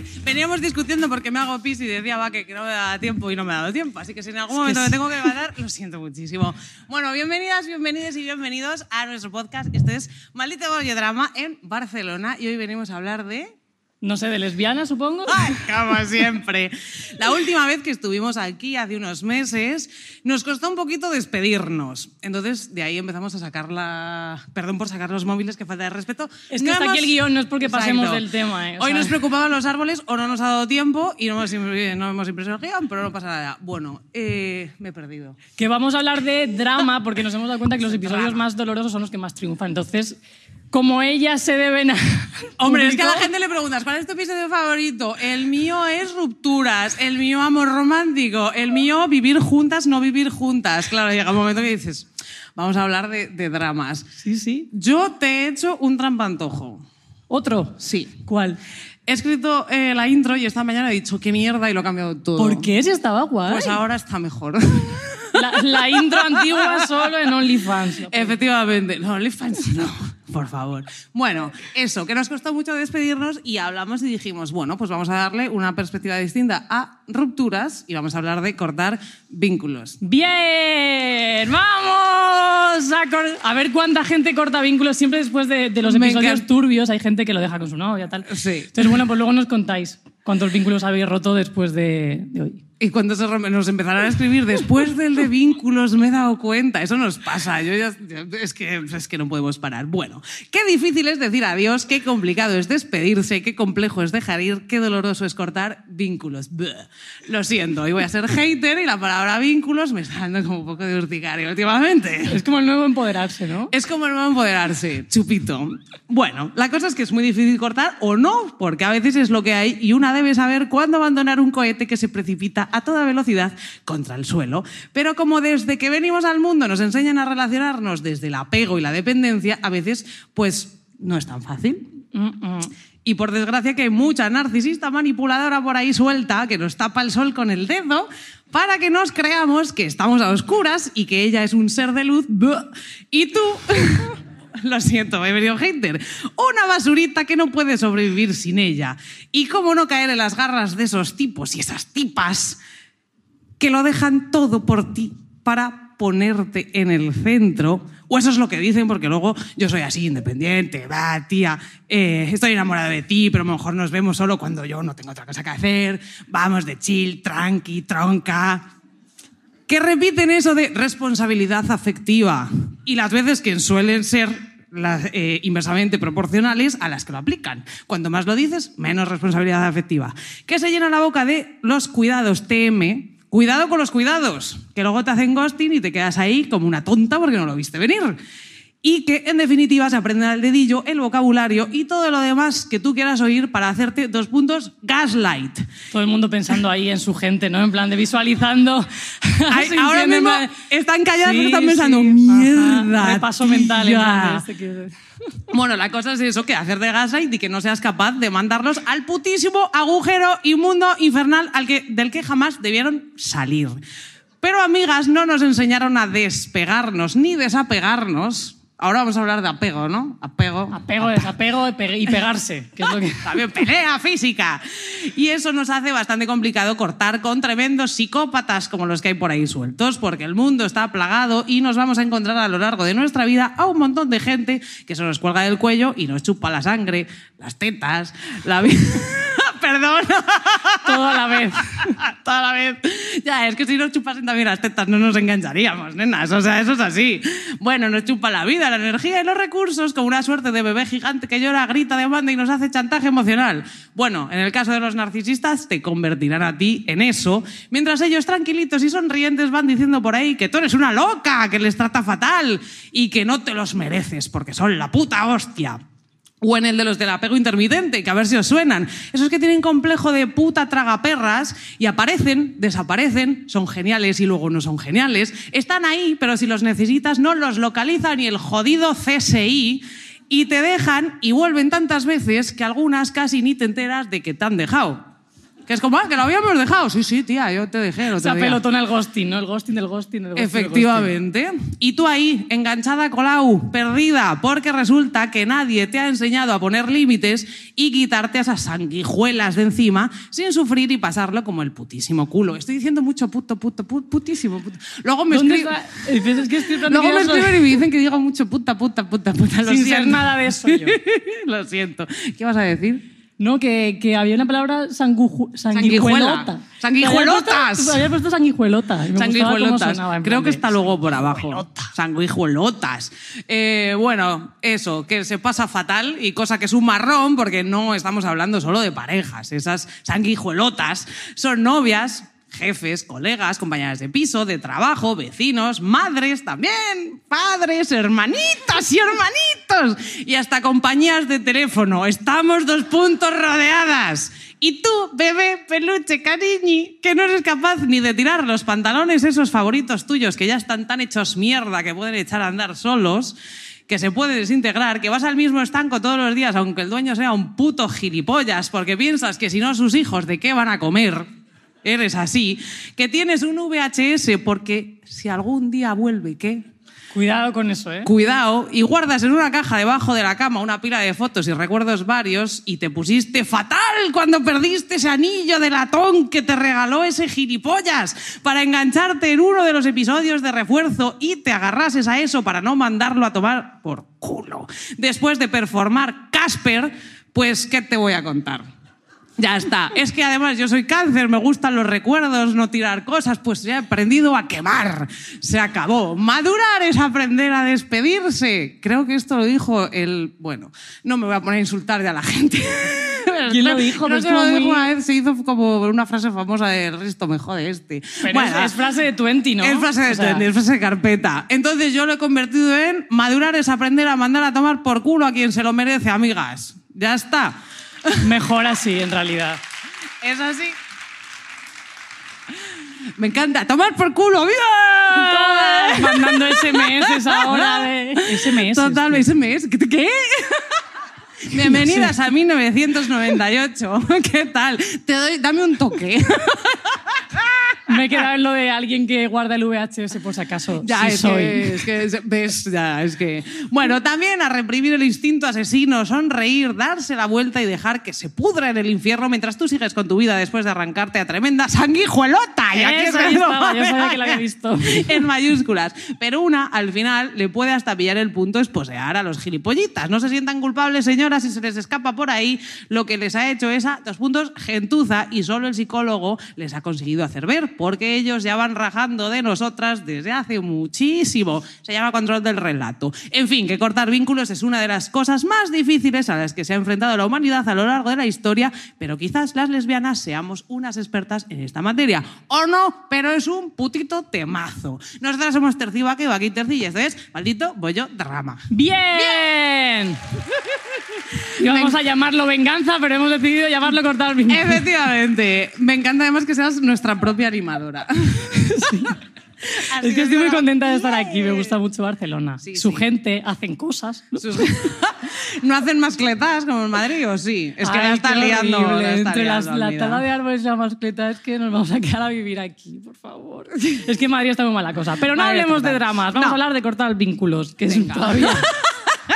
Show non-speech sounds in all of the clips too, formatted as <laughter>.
Vez. Veníamos discutiendo porque me hago pis y decía va que, que no me da tiempo y no me ha dado tiempo. Así que si en algún momento me tengo que levantar, lo siento muchísimo. Bueno, bienvenidas, bienvenidos y bienvenidos a nuestro podcast. Este es Maldito Drama en Barcelona y hoy venimos a hablar de... No sé, de lesbiana, supongo. ¡Ay, <laughs> como siempre! La última vez que estuvimos aquí, hace unos meses, nos costó un poquito despedirnos. Entonces, de ahí empezamos a sacar la... Perdón por sacar los móviles, que falta de respeto. Es que No hasta aquí el guion, no es porque pasemos del tema. eh, Hoy sea, nos preocupaban los árboles o no nos ha dado tiempo y no hemos, no hemos impreso el guion, pero no pasa nada. Bueno, eh, me he perdido. Que vamos a hablar de drama porque nos hemos dado cuenta que los episodios Drama. más dolorosos son los que más triunfan. Entonces, como ellas se deben a... <laughs> Hombre, es que a la gente le preguntas, ¿cuál es tu episodio favorito? El mío es rupturas, el mío amor romántico, el mío vivir juntas, no vivir juntas. Claro, llega un momento que dices, vamos a hablar de, de dramas. Sí, sí. Yo te he hecho un trampantojo. ¿Otro? Sí. ¿Cuál? He escrito eh, la intro y esta mañana he dicho, qué mierda, y lo he cambiado todo. ¿Por qué? Si estaba guay. Pues ahora está mejor. La, la intro antigua solo en OnlyFans. <laughs> Efectivamente. No, OnlyFans no, por favor. Bueno, eso, que nos costó mucho despedirnos y hablamos y dijimos, bueno, pues vamos a darle una perspectiva distinta a rupturas y vamos a hablar de cortar vínculos. Bien, vamos a, cor- a ver cuánta gente corta vínculos. Siempre después de, de los Me episodios encanta. turbios hay gente que lo deja con su novia, tal. Sí. Entonces, bueno, pues luego nos contáis cuántos vínculos habéis roto después de, de hoy. Y cuando se rompe- nos empezaron a escribir después del de vínculos me he dado cuenta, eso nos pasa, yo ya- es, que, es que no podemos parar. Bueno, qué difícil es decir adiós, qué complicado es despedirse, qué complejo es dejar ir, qué doloroso es cortar vínculos. Bleh. Lo siento, hoy voy a ser hater y la palabra vínculos me está dando como un poco de urticaria últimamente. Es como el nuevo empoderarse, ¿no? Es como el nuevo empoderarse, chupito. Bueno, la cosa es que es muy difícil cortar o no, porque a veces es lo que hay y una debe saber cuándo abandonar un cohete que se precipita a toda velocidad contra el suelo. Pero como desde que venimos al mundo nos enseñan a relacionarnos desde el apego y la dependencia, a veces pues no es tan fácil. Mm, mm. Y por desgracia que hay mucha narcisista manipuladora por ahí suelta que nos tapa el sol con el dedo para que nos creamos que estamos a oscuras y que ella es un ser de luz. Y tú... <laughs> <laughs> Lo siento, he venido. Una basurita que no puede sobrevivir sin ella. Y cómo no caer en las garras de esos tipos y esas tipas que lo dejan todo por ti para ponerte en el centro. O eso es lo que dicen, porque luego yo soy así, independiente, va, tía, eh, estoy enamorada de ti, pero a lo mejor nos vemos solo cuando yo no tengo otra cosa que hacer. Vamos de chill, tranqui, tronca. Que repiten eso de responsabilidad afectiva. Y las veces que suelen ser eh, inversamente proporcionales a las que lo aplican. Cuanto más lo dices, menos responsabilidad afectiva. Que se llena la boca de los cuidados TM. Cuidado con los cuidados, que luego te hacen ghosting y te quedas ahí como una tonta porque no lo viste venir. Y que en definitiva se aprende al dedillo el vocabulario y todo lo demás que tú quieras oír para hacerte dos puntos gaslight. Todo el mundo pensando ahí en su gente, ¿no? En plan de visualizando. Ay, <laughs> ahora mismo plan- están calladas porque Sí, están pensando, sí, mierda. Repaso mental. en tía". plan de este <laughs> Bueno, la cosa es eso, que hacer de gaslight y que no seas capaz de mandarlos al putísimo agujero inmundo infernal al que, del que jamás debieron salir. Pero amigas, no nos enseñaron a despegarnos ni desapegarnos. Ahora vamos a hablar de apego, ¿no? Apego. Apego, desapego y pe- y pegarse, que es lo que... <laughs> También pelea física. Y eso nos hace bastante complicado cortar con tremendos psicópatas como los que hay por ahí sueltos, porque el mundo está plagado y nos vamos a encontrar a lo largo de nuestra vida a un montón de gente que se nos cuelga del cuello y nos chupa la sangre, las tetas, la vida. <laughs> Perdón. <laughs> Todo a la vez. <laughs> Toda la vez. Ya, es que si nos chupasen también las tetas no nos engancharíamos, nenas. O sea, eso es así. Bueno, nos chupa la vida, la energía y los recursos como una suerte de bebé gigante que llora, grita, demanda y nos hace chantaje emocional. Bueno, en el caso de los narcisistas, te convertirán a ti en eso, mientras ellos tranquilitos y sonrientes van diciendo por ahí que tú eres una loca, que les trata fatal y que no te los mereces porque son la puta hostia. O en el de los del apego intermitente, que a ver si os suenan. Esos que tienen complejo de puta tragaperras y aparecen, desaparecen, son geniales y luego no son geniales. Están ahí, pero si los necesitas no los localiza ni el jodido CSI y te dejan y vuelven tantas veces que algunas casi ni te enteras de que te han dejado. Que es como, ah, que lo habíamos dejado. Sí, sí, tía, yo te dejé. el otro día. apelotona el ghosting, ¿no? El ghosting del ghosting, ghosting. del ghosting. Efectivamente. Y tú ahí, enganchada Colau, perdida, porque resulta que nadie te ha enseñado a poner límites y quitarte a esas sanguijuelas de encima sin sufrir y pasarlo como el putísimo culo. Estoy diciendo mucho puto, puto, pu- putísimo. puto. Luego me ¿Dónde escriben. Es que estoy Luego me escriben y me dicen que digo mucho puta, puta, puta, puta. Lo Sin ser siento. nada de eso yo. <laughs> Lo siento. ¿Qué vas a decir? No, que, que había una palabra sanguju, Sanguijuela. sanguijuelota. Sanguijuelotas. Había puesto, había puesto sanguijuelota. y me gustaba cómo Sanguijuelotas. Creo que está luego por abajo. sanguijuelota. Sanguijuelotas. Eh, bueno, eso, que se pasa fatal y cosa que es un marrón porque no estamos hablando solo de parejas. Esas sanguijuelotas son novias. Jefes, colegas, compañeras de piso, de trabajo, vecinos, madres también, padres, hermanitas y hermanitos, y hasta compañías de teléfono. Estamos dos puntos rodeadas. Y tú, bebé, peluche, cariñi, que no eres capaz ni de tirar los pantalones esos favoritos tuyos que ya están tan hechos mierda que pueden echar a andar solos, que se puede desintegrar, que vas al mismo estanco todos los días, aunque el dueño sea un puto gilipollas, porque piensas que si no sus hijos, ¿de qué van a comer? Eres así, que tienes un VHS porque si algún día vuelve, ¿qué? Cuidado con eso, ¿eh? Cuidado, y guardas en una caja debajo de la cama una pila de fotos y recuerdos varios y te pusiste fatal cuando perdiste ese anillo de latón que te regaló ese gilipollas para engancharte en uno de los episodios de refuerzo y te agarrases a eso para no mandarlo a tomar por culo. Después de performar Casper, pues ¿qué te voy a contar? Ya está. Es que además yo soy cáncer, me gustan los recuerdos, no tirar cosas, pues ya he aprendido a quemar. Se acabó. Madurar es aprender a despedirse. Creo que esto lo dijo el... Bueno, no me voy a poner a insultar ya a la gente. <laughs> ¿Quién lo dijo? No Pero sé, lo dijo muy- una vez, se hizo como una frase famosa de "El resto me jode este. Pero Bueno, es, es frase de Twenty, ¿no? es frase de O sea, Twenty, es frase de carpeta. Entonces yo lo he convertido en madurar es aprender a mandar a tomar por culo a quien se lo merece, amigas. Ya está. Mejor así, en realidad. Es así. Me encanta. Tomar por culo. Todas mandando SMS ahora de... SMS. Total. ¿Qué? qué? Bienvenidas a 1998. ¿Qué tal? Te doy, dame un toque. <laughs> Me he quedado en lo de alguien que guarda el VHS por si acaso. Ya, sí es, soy. Que, es que, es- ves, ya, es que... Bueno, también a reprimir el instinto asesino, sonreír, darse la vuelta y dejar que se pudra en el infierno mientras tú sigues con tu vida después de arrancarte a tremenda sanguijuelota. Y aquí lo estaba, yo sabía que lo había visto. <laughs> En mayúsculas. Pero una, al final, le puede hasta pillar el punto esposear a los gilipollitas. No se sientan culpables, señoras, si se les escapa por ahí lo que les ha hecho esa, dos puntos, gentuza, y solo el psicólogo les ha conseguido hacer ver, porque ellos ya van rajando de nosotras desde hace muchísimo. Se llama control del relato. En fin, que cortar vínculos es una de las cosas más difíciles a las que se ha enfrentado la humanidad a lo largo de la historia, pero quizás las lesbianas seamos unas expertas en esta materia. O no, pero es un putito temazo. Nosotras somos Terci Vaque, Vaque y Terci, y esto es Maldito Bollo Drama. ¡Bien! <laughs> <laughs> Íbamos a llamarlo venganza, pero hemos decidido llamarlo cortar vínculos. Efectivamente. Me encanta además que seas nuestra propia animadora. <laughs> Así Es que estoy muy contenta de estar aquí. Me gusta mucho Barcelona. Sí, Su sí. gente hacen cosas. Sus- <laughs> ¿No hacen mascletas como en Madrid o sí? Es que Ay, la está liando. la está Entre las- liando, la tala de árboles y la mascleta es que nos vamos a quedar a vivir aquí, por favor. Es que Madrid está muy mala cosa. Pero no hablemos de dramas. Vamos No. a hablar de cortar vínculos, que es Venga. todavía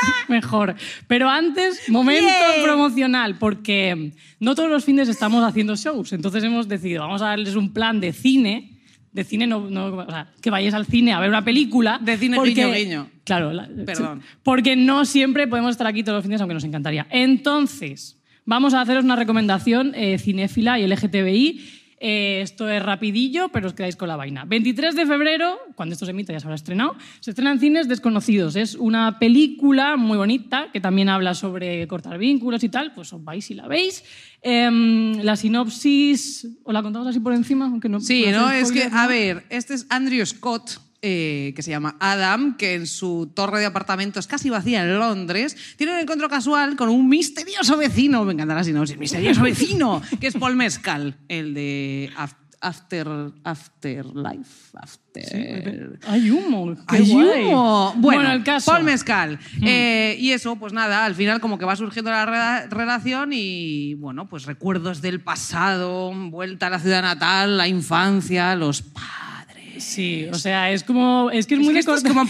<laughs> mejor. Pero antes, momento promocional, porque no todos los fines estamos haciendo shows. Entonces hemos decidido, vamos a darles un plan de cine. De cine, no, no- o sea, que vayáis al cine a ver una película. De cine porque- guiño, guiño. Claro, la- Perdón. porque no siempre podemos estar aquí todos los fines, aunque nos encantaría. Entonces, vamos a haceros una recomendación eh, cinéfila y LGTBI. Eh, esto es rapidillo, pero os quedáis con la vaina. 23 de febrero, cuando esto se emita ya se habrá estrenado, se estrena en cines Desconocidos. Es una película muy bonita que también habla sobre cortar vínculos y tal, pues os vais y la veis. Em, la sinopsis, ¿os la contamos así por encima? Aunque no Sí, ¿no? Es que, a ver, este es Andrew Scott, eh, que se llama Adam, que en su torre de apartamentos casi vacía en Londres, tiene un encuentro casual con un misterioso vecino, me encantará si no, misterioso <laughs> vecino, que es Paul Mescal, el de Af- After, Afterlife. After... Hay humo. qué ¡Ay, guay. humo! Bueno, el caso. Mm. Paul Mescal. Eh, y eso, pues nada, al final como que va surgiendo la rela- relación y, bueno, pues recuerdos del pasado, vuelta a la ciudad natal, la infancia, los padres. Sí, o sea, es como. Es que es muy que de cortar. como.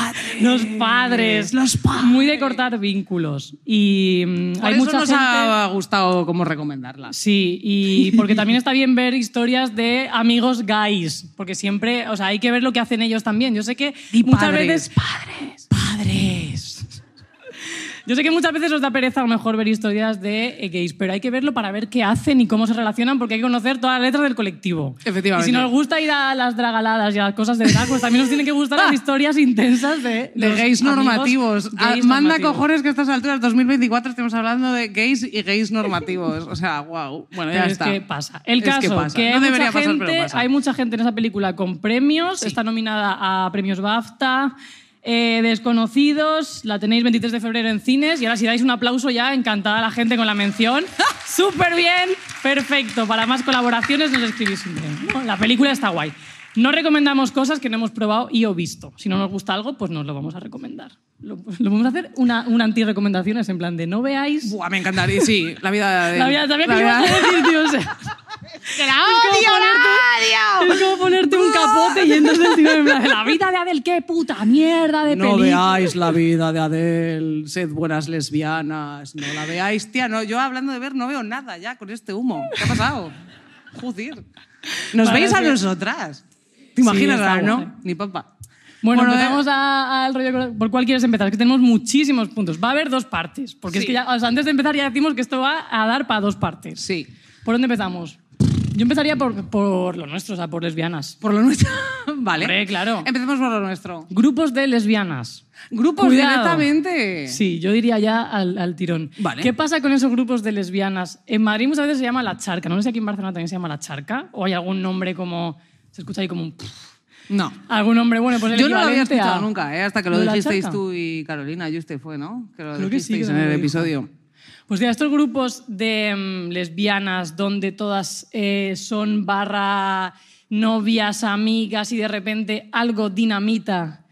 <laughs> Los padres. Los padres. Muy de cortar vínculos. Y mm, Por hay eso mucha nos gente. ha gustado cómo recomendarla. Sí, y <laughs> porque también está bien ver historias de amigos gays, porque siempre, o sea, hay que ver lo que hacen ellos también. Yo sé que Di muchas padres, veces padres. padres. Yo sé que muchas veces os da pereza a lo mejor ver historias de eh, gays, pero hay que verlo para ver qué hacen y cómo se relacionan, porque hay que conocer todas las letras del colectivo. Efectivamente. Y si nos gusta ir a las dragaladas y a las cosas de drag, pues también nos tienen que gustar las <laughs> historias intensas de, gays normativos. Ah, Manda normativos. cojones que a estas alturas, 2024, estemos hablando de gays y gays normativos. O sea, wow. Bueno, ya Pero es está. que pasa. El Es que caso, pasa. que, No debería pasar, gente, pero pasa. hay mucha gente en esa película con premios. Está nominada a premios BAFTA. Eh, Desconocidos, la tenéis 23 de febrero en cines y ahora si dais un aplauso ya, encantada la gente con la mención. <laughs> Súper bien, perfecto. Para más colaboraciones nos escribís un mail, ¿no? La película está guay. No recomendamos cosas que no hemos probado y o visto. Si no nos gusta algo, pues nos lo vamos a recomendar. Lo, lo vamos a hacer una, una anti-recomendaciones en plan de no veáis... Buah, me encantaría. Sí, la vida <laughs> de. La vida, sabía que la ibas a vida- decir, tío, o sea, <laughs> ¡Que la odio, la odio! Es como ponerte un capote y entonces tío en plan, la vida de Adel, qué puta mierda de No película. veáis la vida de Adele, sed buenas lesbianas, no la veáis. Tía, no, yo hablando de ver no veo nada ya con este humo. ¿Qué ha pasado? Joder. ¿Nos veis a nosotras? ¿Te imaginas? está no? guay. Ni papá. Bueno, Bueno, empezamos eh, a- al rollo. ¿Por cuál quieres empezar? Es que tenemos muchísimos puntos. Va a haber dos partes. Porque es Sí. que ya, o sea, antes de empezar ya decimos que esto va a dar para dos partes. Sí. ¿Por dónde empezamos? Yo empezaría por, por lo nuestro, o sea, por lesbianas. Por lo nuestro. <laughs> vale. Hombre, claro. Empecemos por lo nuestro. Grupos de lesbianas. Grupos Cuidado. directamente. Sí, yo diría ya al, al tirón. Vale. ¿Qué pasa con esos grupos de lesbianas? En Madrid muchas veces se llama La Charca. No sé si aquí en Barcelona también se llama La Charca. O hay algún nombre como... Se escucha ahí como un... No. Algún nombre, bueno, pues el Yo no lo había escuchado a- nunca, ¿eh? hasta que lo dijisteis tú y Carolina. Y usted fue, ¿no? Que lo Creo que sí, que en el episodio. Pues ya, estos grupos de mm, lesbianas donde todas eh, son barra novias, amigas y de repente algo dinamita,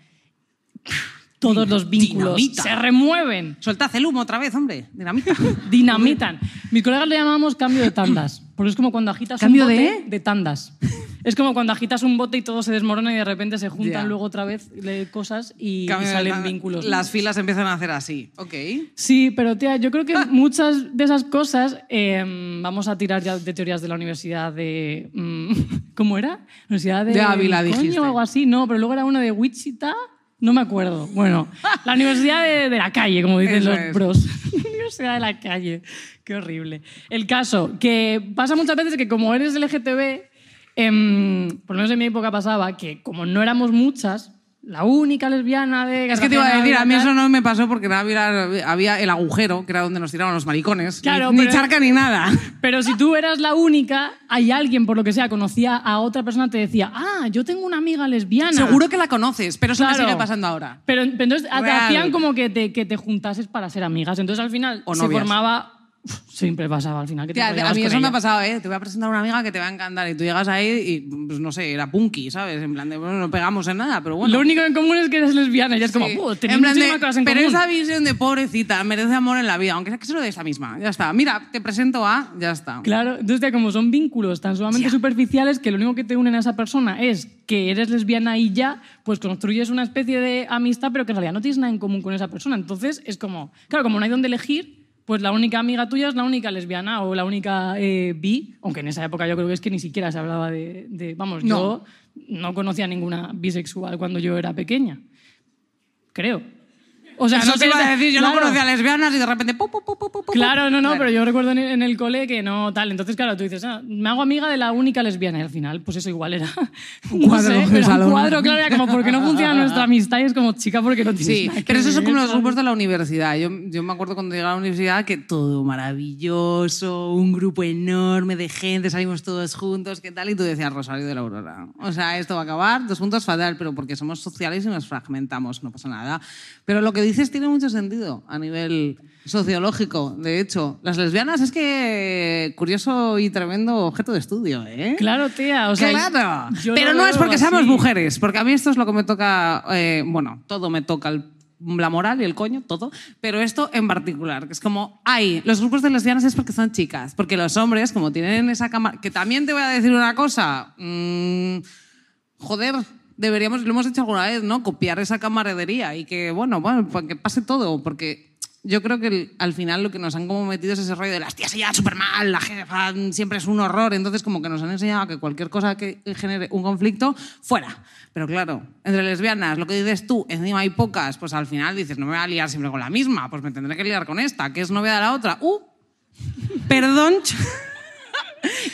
todos los vínculos Dinamita. se remueven, Soltad el humo otra vez, hombre. Dinamita. <laughs> dinamitan. Mis colegas le llamamos cambio de tandas, porque es como cuando agitas ¿Cambio un bote de tandas. <laughs> Es como cuando agitas un bote y todo se desmorona y de repente se juntan luego otra vez cosas y, salen vínculos. Las filas empiezan a hacer así. Ok. Sí, pero tía, yo creo que Ah. <laughs> muchas de esas cosas, eh, vamos a tirar ya de teorías de la Universidad de... mm, <laughs> ¿Cómo era? Universidad de... De Ávila, Coño, dijiste. o algo así, no, pero luego era una de Wichita, no me acuerdo. Bueno, la Universidad de, de la calle, como dicen Eso los es. pros. <laughs> Universidad de la calle, qué horrible. El caso, que pasa muchas veces que como eres LGTB, em, por lo menos en mi época pasaba, que como no éramos muchas, la única lesbiana de... Es que te iba a decir, a mí eso no me pasó porque había, había el agujero, que era donde nos tiraban los maricones. Claro, ni, ni pero- charca ni nada. Pero si tú eras la única, hay alguien, por lo que sea, conocía a otra persona, te decía, ah, yo tengo una amiga lesbiana. Seguro que la conoces, pero eso me Claro. sigue pasando ahora. Pero, pero entonces te hacían como que te, que te juntases para ser amigas. Entonces al final O se novias. formaba... Siempre pasaba al final que te a mí eso me ha pasado, ¿eh? Te voy a presentar a una amiga que te va a encantar y tú llegas ahí y, pues no sé, era punky, ¿sabes? En plan de, bueno, no pegamos en nada, pero bueno. Lo único en común es que eres lesbiana y es como, Sí. "Uh, tenéis plan de, muchísimas cosas en pero común. esa visión de pobrecita merece amor en la vida, aunque sea que solo de esta misma. Ya está. Mira, te presento a. Ya está. Claro, entonces tía, como son vínculos tan sumamente superficiales que lo único que te unen a esa persona es que eres lesbiana y ya, pues construyes una especie de amistad, pero que en realidad no tienes nada en común con esa persona. Entonces es como, claro, como no hay donde elegir, pues la única amiga tuya es la única lesbiana o la única eh, bi, aunque en esa época yo creo que es que ni siquiera se hablaba de... de- vamos, yo no conocía ninguna bisexual cuando yo era pequeña. Creo. O sea, Eso no te iba a decir, yo no claro. conocía lesbianas y de repente... pu, pu, pu. Claro, no, no, Bueno. pero yo recuerdo en, en el cole que no tal. Entonces, claro, tú dices, ah, me hago amiga de la única lesbiana y al final, pues eso igual era <laughs> Un no cuadro sé, era salón. Un cuadro, claro, era como porque no funciona <laughs> nuestra amistad y es como chica porque no tienes Sí, nada pero eso ver, como los grupos de la universidad. Yo, yo me acuerdo cuando llegué a la universidad que todo maravilloso, un grupo enorme de gente, salimos todos juntos, ¿qué tal? Y tú decías Rosario de la Aurora. O sea, esto va a acabar, dos juntos fatal, pero porque somos sociales y nos fragmentamos, no pasa nada. Pero lo que dices tiene mucho sentido a nivel sociológico. De hecho, las lesbianas es que curioso y tremendo objeto de estudio, ¿eh? Claro, tía, o sea, claro. Pero no es porque seamos así. mujeres, porque a mí esto es lo que me toca, eh, bueno, todo me toca el- la moral y el coño, todo, pero esto en particular, que es como, ay, los grupos de lesbianas es porque son chicas, porque los hombres, como tienen esa cámara, que también te voy a decir una cosa, mm, joder, deberíamos, lo hemos dicho alguna vez, ¿no? Copiar esa camaradería y que, bueno, bueno, pues que pase todo, porque yo creo que el- al final lo que nos han como metido es ese rollo de las tías se llevan súper mal, la jefa siempre es un horror, entonces como que nos han enseñado que cualquier cosa que genere un conflicto, fuera. Pero claro, entre lesbianas, lo que dices tú, encima hay pocas, pues al final dices, no me voy a liar siempre con la misma, pues me tendré que liar con esta, que es novia de la otra. ¡Uh! Perdón. <laughs>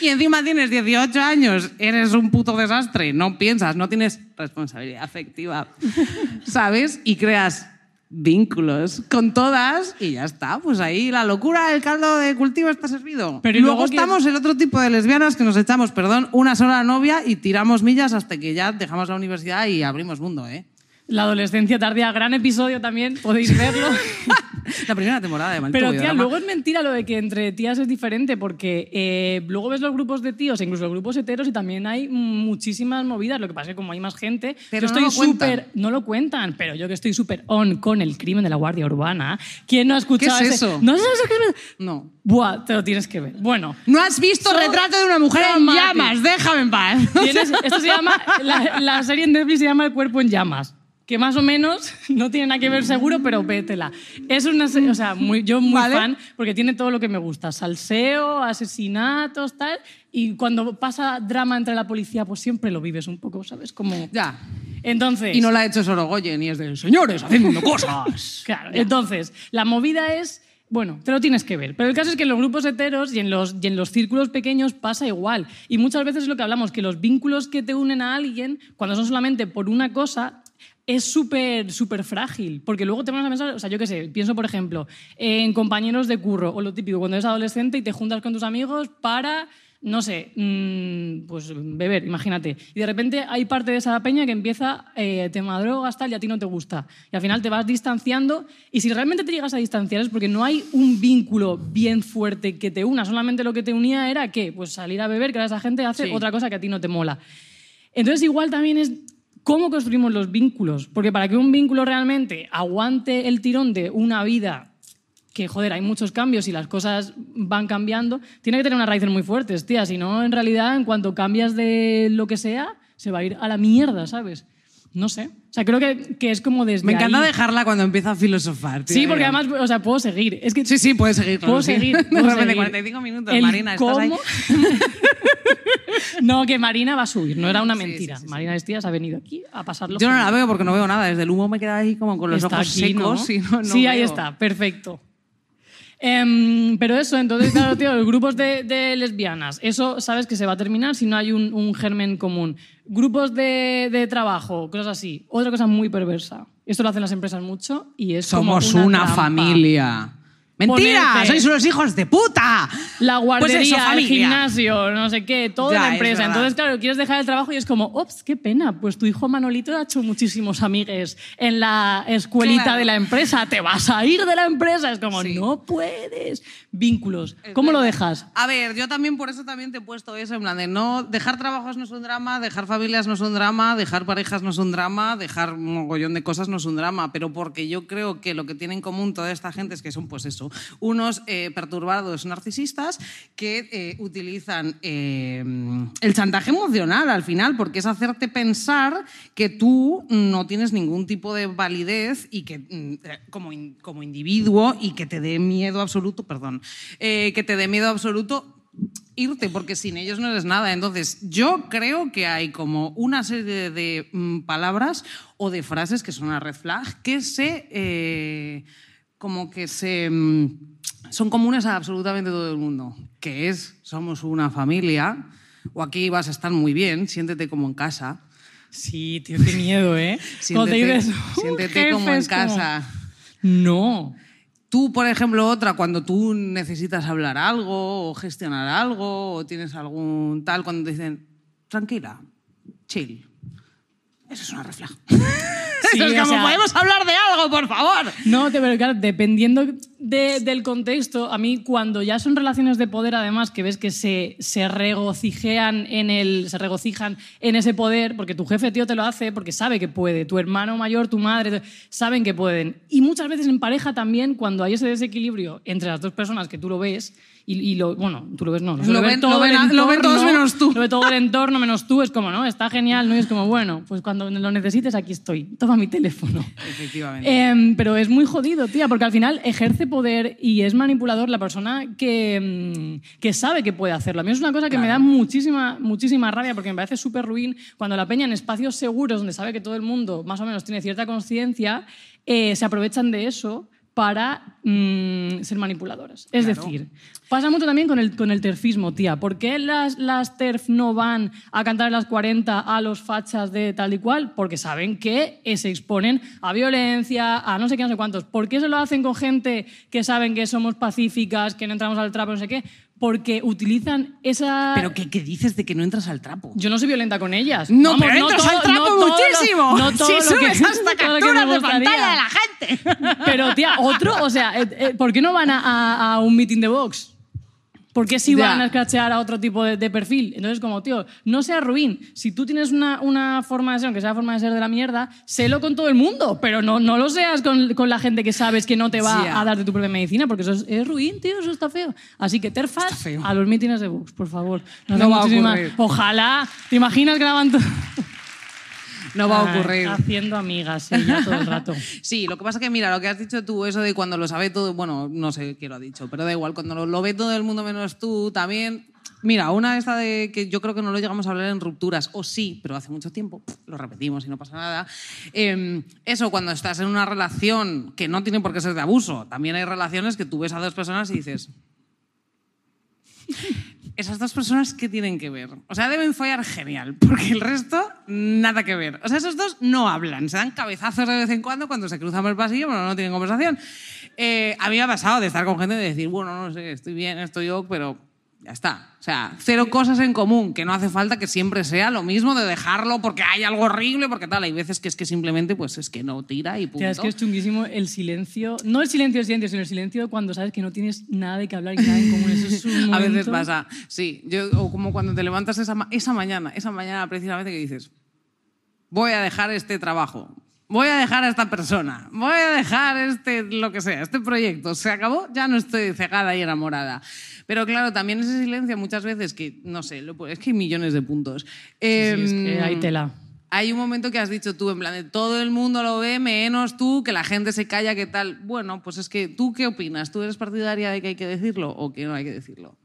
Y encima tienes 18 años, eres un puto desastre, no piensas, no tienes responsabilidad afectiva, <laughs> ¿sabes? Y creas vínculos con todas y ya está, pues ahí la locura, el caldo de cultivo está servido. Pero y y luego, estamos el otro tipo de lesbianas que nos echamos, perdón, una sola novia y tiramos millas hasta que ya dejamos la universidad y abrimos mundo, ¿eh? La adolescencia tardía, gran episodio también, podéis verlo. <laughs> La primera temporada de Maldito Pero, tía, luego es mentira lo de que entre tías es diferente, porque eh, luego ves los grupos de tíos, incluso los grupos heteros, y también hay muchísimas movidas. Lo que pasa es que como hay más gente, Pero yo no estoy cuentan. súper. No lo cuentan, pero yo que estoy súper on con el crimen de la Guardia Urbana. ¿Quién no ha escuchado ¿Qué es ese- eso? ¿No sabes crimen? No. Buah, te lo tienes que ver. Bueno. ¿No has visto Son retrato de una mujer en llamas? Déjame en paz. Esto se llama, la, la serie en Netflix se llama El cuerpo en llamas. Que más o menos <laughs> no tiene nada que ver seguro, pero vétela. Es una o sea, muy, yo muy Vale. fan porque tiene todo lo que me gusta. Salseo, asesinatos, tal. Y cuando pasa drama entre la policía, pues siempre lo vives un poco, ¿sabes? Como... Ya. Entonces... Y no la ha hecho Sorogoyen y es de señores haciendo cosas. <laughs> Claro, entonces, la movida es, bueno, te lo tienes que ver. Pero el caso es que en los grupos heteros y en los, y en los círculos pequeños pasa igual. Y muchas veces es lo que hablamos, que los vínculos que te unen a alguien, cuando son solamente por una cosa, es súper, súper frágil. Porque luego te pones a pensar, o sea, yo qué sé, pienso, por ejemplo, en compañeros de curro, o lo típico, cuando eres adolescente y te juntas con tus amigos para no sé, mm, pues beber, imagínate. Y de repente hay parte de esa peña que empieza eh, tema drogas, tal, y a ti no te gusta. Y al final te vas distanciando. Y si realmente te llegas a distanciar es porque no hay un vínculo bien fuerte que te una. Solamente lo que te unía era que pues salir a beber, que ahora esa gente hace Sí. otra cosa que a ti no te mola. Entonces igual también es cómo construimos los vínculos. Porque para que un vínculo realmente aguante el tirón de una vida que, joder, hay muchos cambios y las cosas van cambiando, tiene que tener unas raíces muy fuertes, tía. Si no, en realidad, en cuanto cambias de lo que sea, se va a ir a la mierda, ¿sabes? No sé. O sea, creo que, que es como desde Me encanta ahí. dejarla cuando empieza a filosofar. tío. Sí, porque además, o sea, puedo seguir. Es que Sí, sí, puedes seguir. Puedo sí. seguir. <laughs> De puedo repente, seguir. 45 minutos, El Marina, estás ahí. <laughs> no, que Marina va a subir, no era una mentira. sí, sí. Marina Estías ha venido aquí a pasarlo. Yo no la veo porque no veo nada. Desde el humo me queda ahí como con los Está ojos aquí, ¿no? secos. Y no, no sí, ahí está, perfecto. Em, pero eso, entonces, claro, tío, los grupos de, de lesbianas, eso sabes que se va a terminar si no hay un, un germen común. Grupos de, de trabajo, cosas así. Otra cosa muy perversa. Esto lo hacen las empresas mucho y es como Somos una, familia. ¡Mentira! Ponerte- ¡Sois unos hijos de puta! La guardería, Pues eso, el gimnasio, no sé qué, toda Ya, la es empresa. Entonces, claro, quieres dejar el trabajo y es como, ops, qué pena, pues tu hijo Manolito ha hecho muchísimos amigues en la escuelita Claro. de la empresa, te vas a ir de la empresa. Es como, Sí. no puedes. Vínculos. ¿Cómo lo dejas? A ver, yo también por eso también te he puesto eso, en plan de no, dejar trabajos no es un drama, dejar familias no es un drama, dejar parejas no es un drama, dejar un mogollón de cosas no es un drama, pero porque yo creo que lo que tiene en común toda esta gente es que son pues eso, unos eh, perturbados narcisistas que eh, utilizan eh, el chantaje emocional al final, porque es hacerte pensar que tú no tienes ningún tipo de validez y que mm, como, como individuo y que te dé miedo absoluto, perdón, que te dé miedo absoluto irte, porque sin ellos no eres nada. Entonces, yo creo que hay como una serie de mm, palabras o de frases que son una red flag que se. Como que se. mm, son comunes a absolutamente todo el mundo. Que es, somos una familia, o aquí vas a estar muy bien, siéntete como en casa. Sí, tío, qué miedo, ¿eh? <laughs> Cuando te Siéntete, dices, "Un siéntete como jefe", en es como, casa. No. Tú, por ejemplo, otra, cuando tú necesitas hablar algo o gestionar algo o tienes algún tal, cuando te dicen, tranquila, chill. Eso es una. Sí, <laughs> Eso es como, sea- podemos hablar de algo, por favor. No, pero claro, dependiendo de- del contexto, a mí cuando ya son relaciones de poder, además, que ves que se, se regocijean en el, se regocijan en ese poder, porque tu jefe, tío, te lo hace porque sabe que puede, tu hermano mayor, tu madre, saben que pueden. Y muchas veces en pareja también, cuando hay ese desequilibrio entre las dos personas que tú lo ves, y, y lo, bueno, tú lo ves, no, Lo ver ven- lo ven a- lo ven todos entorno, menos tú. Lo ve todo el entorno menos tú, es como, ¿no? Está genial, ¿no? Y es como, bueno, pues cuando lo necesites aquí estoy, toma mi teléfono. Efectivamente. Em, pero es muy jodido, tía, porque al final ejerce poder y es manipulador la persona que, mm, que sabe que puede hacerlo. A mí es una cosa que me da muchísima, muchísima rabia porque me parece súper ruin cuando la peña en espacios seguros donde sabe que todo el mundo más o menos tiene cierta conciencia, eh, se aprovechan de eso para mm, ser manipuladoras. Es Claro. decir, pasa mucho también con el, con el terfismo, tía. ¿Por qué las, las TERF no van a cantar en las 40 a los fachas de tal y cual? Porque saben que se exponen a violencia, a no sé qué, no sé cuántos. ¿Por qué se lo hacen con gente que saben que somos pacíficas, que no entramos al trapo, no sé qué? Porque utilizan esa... Pero ¿qué, qué dices de que no entras al trapo? Yo no soy violenta con ellas. No, Vamos, pero entras todo- al trapo no todo lo- muchísimo. no todo si <laughs> lo que- subes hasta todo capturas de pantalla de la gente. Pero, tía, otro, o sea, eh, eh, ¿por qué no van a, a- a un meeting de Vox? ¿Por qué Ya. van a escrachear a otro tipo de, de perfil? Entonces, como, tío, no seas ruin. Si tú tienes una, una forma de ser, aunque sea forma de ser de la mierda, sélo con todo el mundo, pero no, no lo seas con, con la gente que sabes que no te va a dar de tu propia medicina, porque eso es, es ruin, tío, eso está feo. Así que terfas a los mítines de Vox, por favor. Nos No va. Ojalá, ¿te imaginas grabando? <laughs> No va a ocurrir. Haciendo amigas, ella todo el rato. <laughs> Sí, lo que pasa que, mira, lo que has dicho tú, eso de cuando lo sabe todo, bueno, no sé qué lo ha dicho, pero da igual, cuando lo, lo ve todo el mundo menos tú, también. Mira, una de esta de que yo creo que no lo llegamos a hablar en rupturas, o sí, pero hace mucho tiempo, lo repetimos y no pasa nada. Eh, eso, cuando estás en una relación que no tiene por qué ser de abuso, también hay relaciones que tú ves a dos personas y dices. Esas dos personas, ¿qué tienen que ver? O sea, deben follar genial, porque el resto, nada que ver. O sea, esos dos no hablan, se dan cabezazos de vez en cuando cuando se cruzan por el pasillo, pero no tienen conversación. Eh, a mí me ha pasado de estar con gente y de decir, bueno, no sé, estoy bien, estoy yo, pero ya está. O sea, cero cosas en común, que no hace falta que siempre sea lo mismo de dejarlo porque hay algo horrible, porque tal. Hay veces que es que simplemente, pues es que no tira y punto. Es que es chunguísimo el silencio. No el silencio del silencio, sino el silencio cuando sabes que no tienes nada de que hablar y nada en común. Eso es un <laughs> A veces pasa, sí. Yo, o como cuando te levantas esa, ma- esa mañana, esa mañana precisamente que dices, voy a dejar este trabajo, voy a dejar a esta persona, voy a dejar este, lo que sea, este proyecto. Se acabó, ya no estoy cegada y enamorada. Pero claro, también ese silencio muchas veces que, no sé, es que hay millones de puntos. Sí, es que Em, hay tela. hay un momento que has dicho tú, en plan de todo el mundo lo ve, menos tú, que la gente se calla, que tal. Bueno, pues es que tú, ¿qué opinas? ¿Tú eres partidaria de que hay que decirlo o que no hay que decirlo?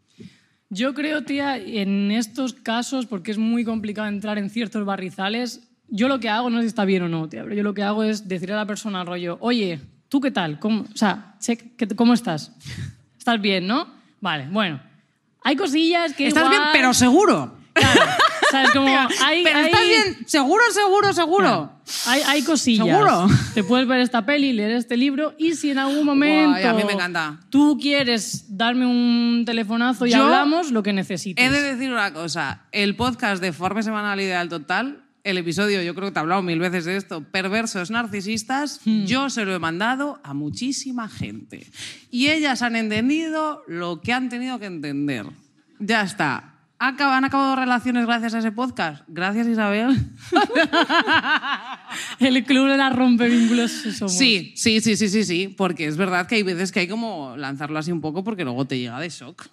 Yo creo, tía, en estos casos, porque es muy complicado entrar en ciertos barrizales, yo lo que hago, no sé si está bien o no, tía, pero yo lo que hago es decirle a la persona al rollo, oye, ¿tú qué tal? ¿Cómo, o sea, check, ¿qué- ¿cómo estás? <laughs> ¿Estás bien, no? Vale, bueno. Hay cosillas que Estás igual- bien, pero seguro. Claro, ¿sabes? Como <laughs> hay, pero hay- estás bien, seguro, seguro, seguro. Hay, hay cosillas. ¿Seguro? Te puedes ver esta peli, leer este libro y si en algún momento Guay, a mí me encanta. tú quieres darme un telefonazo y Yo hablamos lo que necesites. He de decir una cosa, el podcast de Forme Semanal Ideal Total, el episodio, yo creo que te he hablado mil veces de esto, perversos narcisistas, yo se lo he mandado a muchísima gente. Y ellas han entendido lo que han tenido que entender. Ya está. ¿Han acabado relaciones gracias a ese podcast? Gracias, Isabel. <laughs> El club de las rompevínculos somos. Sí, sí, sí, sí, sí, sí, porque es verdad que hay veces que hay como lanzarlo así un poco porque luego te llega de shock.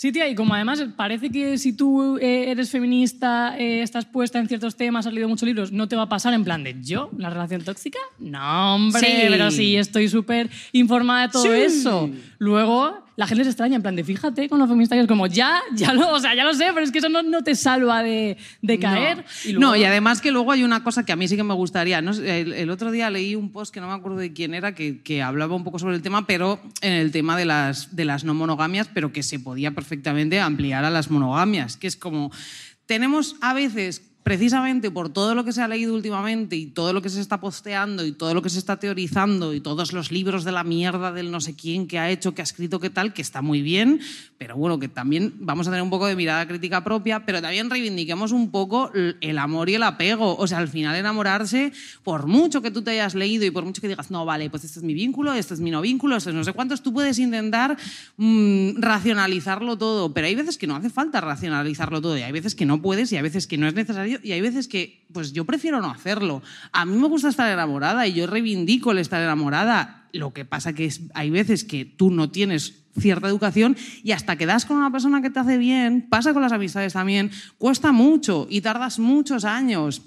Sí, tía, y como además parece que si tú eh, eres feminista, eh, estás puesta en ciertos temas, has leído muchos libros, no te va a pasar en plan de yo, la relación tóxica. No, hombre, Sí. pero sí, estoy súper informada de todo Sí. eso. Luego, la gente se extraña, en plan de fíjate con los feministas, y es como ya, ya lo, o sea, ya lo sé, pero es que eso no, no te salva de, de caer. No. Y no, luego- y además que luego hay una cosa que a mí sí que me gustaría. El, el otro día leí un post que no me acuerdo de quién era, que, que hablaba un poco sobre el tema, pero en el tema de las, de las no monogamias, pero que se podía perfectamente ampliar a las monogamias, que es como, tenemos a veces... Precisamente por todo lo que se ha leído últimamente y todo lo que se está posteando y todo lo que se está teorizando y todos los libros de la mierda del no sé quién que ha hecho, que ha escrito, qué tal, que está muy bien, pero bueno, que también vamos a tener un poco de mirada crítica propia, pero también reivindiquemos un poco el amor y el apego. O sea, al final enamorarse, por mucho que tú te hayas leído y por mucho que digas, no, vale, pues este es mi vínculo, este es mi no vínculo, este es no sé cuántos, tú puedes intentar mm, racionalizarlo todo, pero hay veces que no hace falta racionalizarlo todo y hay veces que no puedes y hay veces que no es necesario y hay veces que, pues yo prefiero no hacerlo. A mí me gusta estar enamorada y yo reivindico el estar enamorada. Lo que pasa que es, hay veces que tú no tienes cierta educación y hasta que das con una persona que te hace bien, pasa con las amistades también, cuesta mucho y tardas muchos años.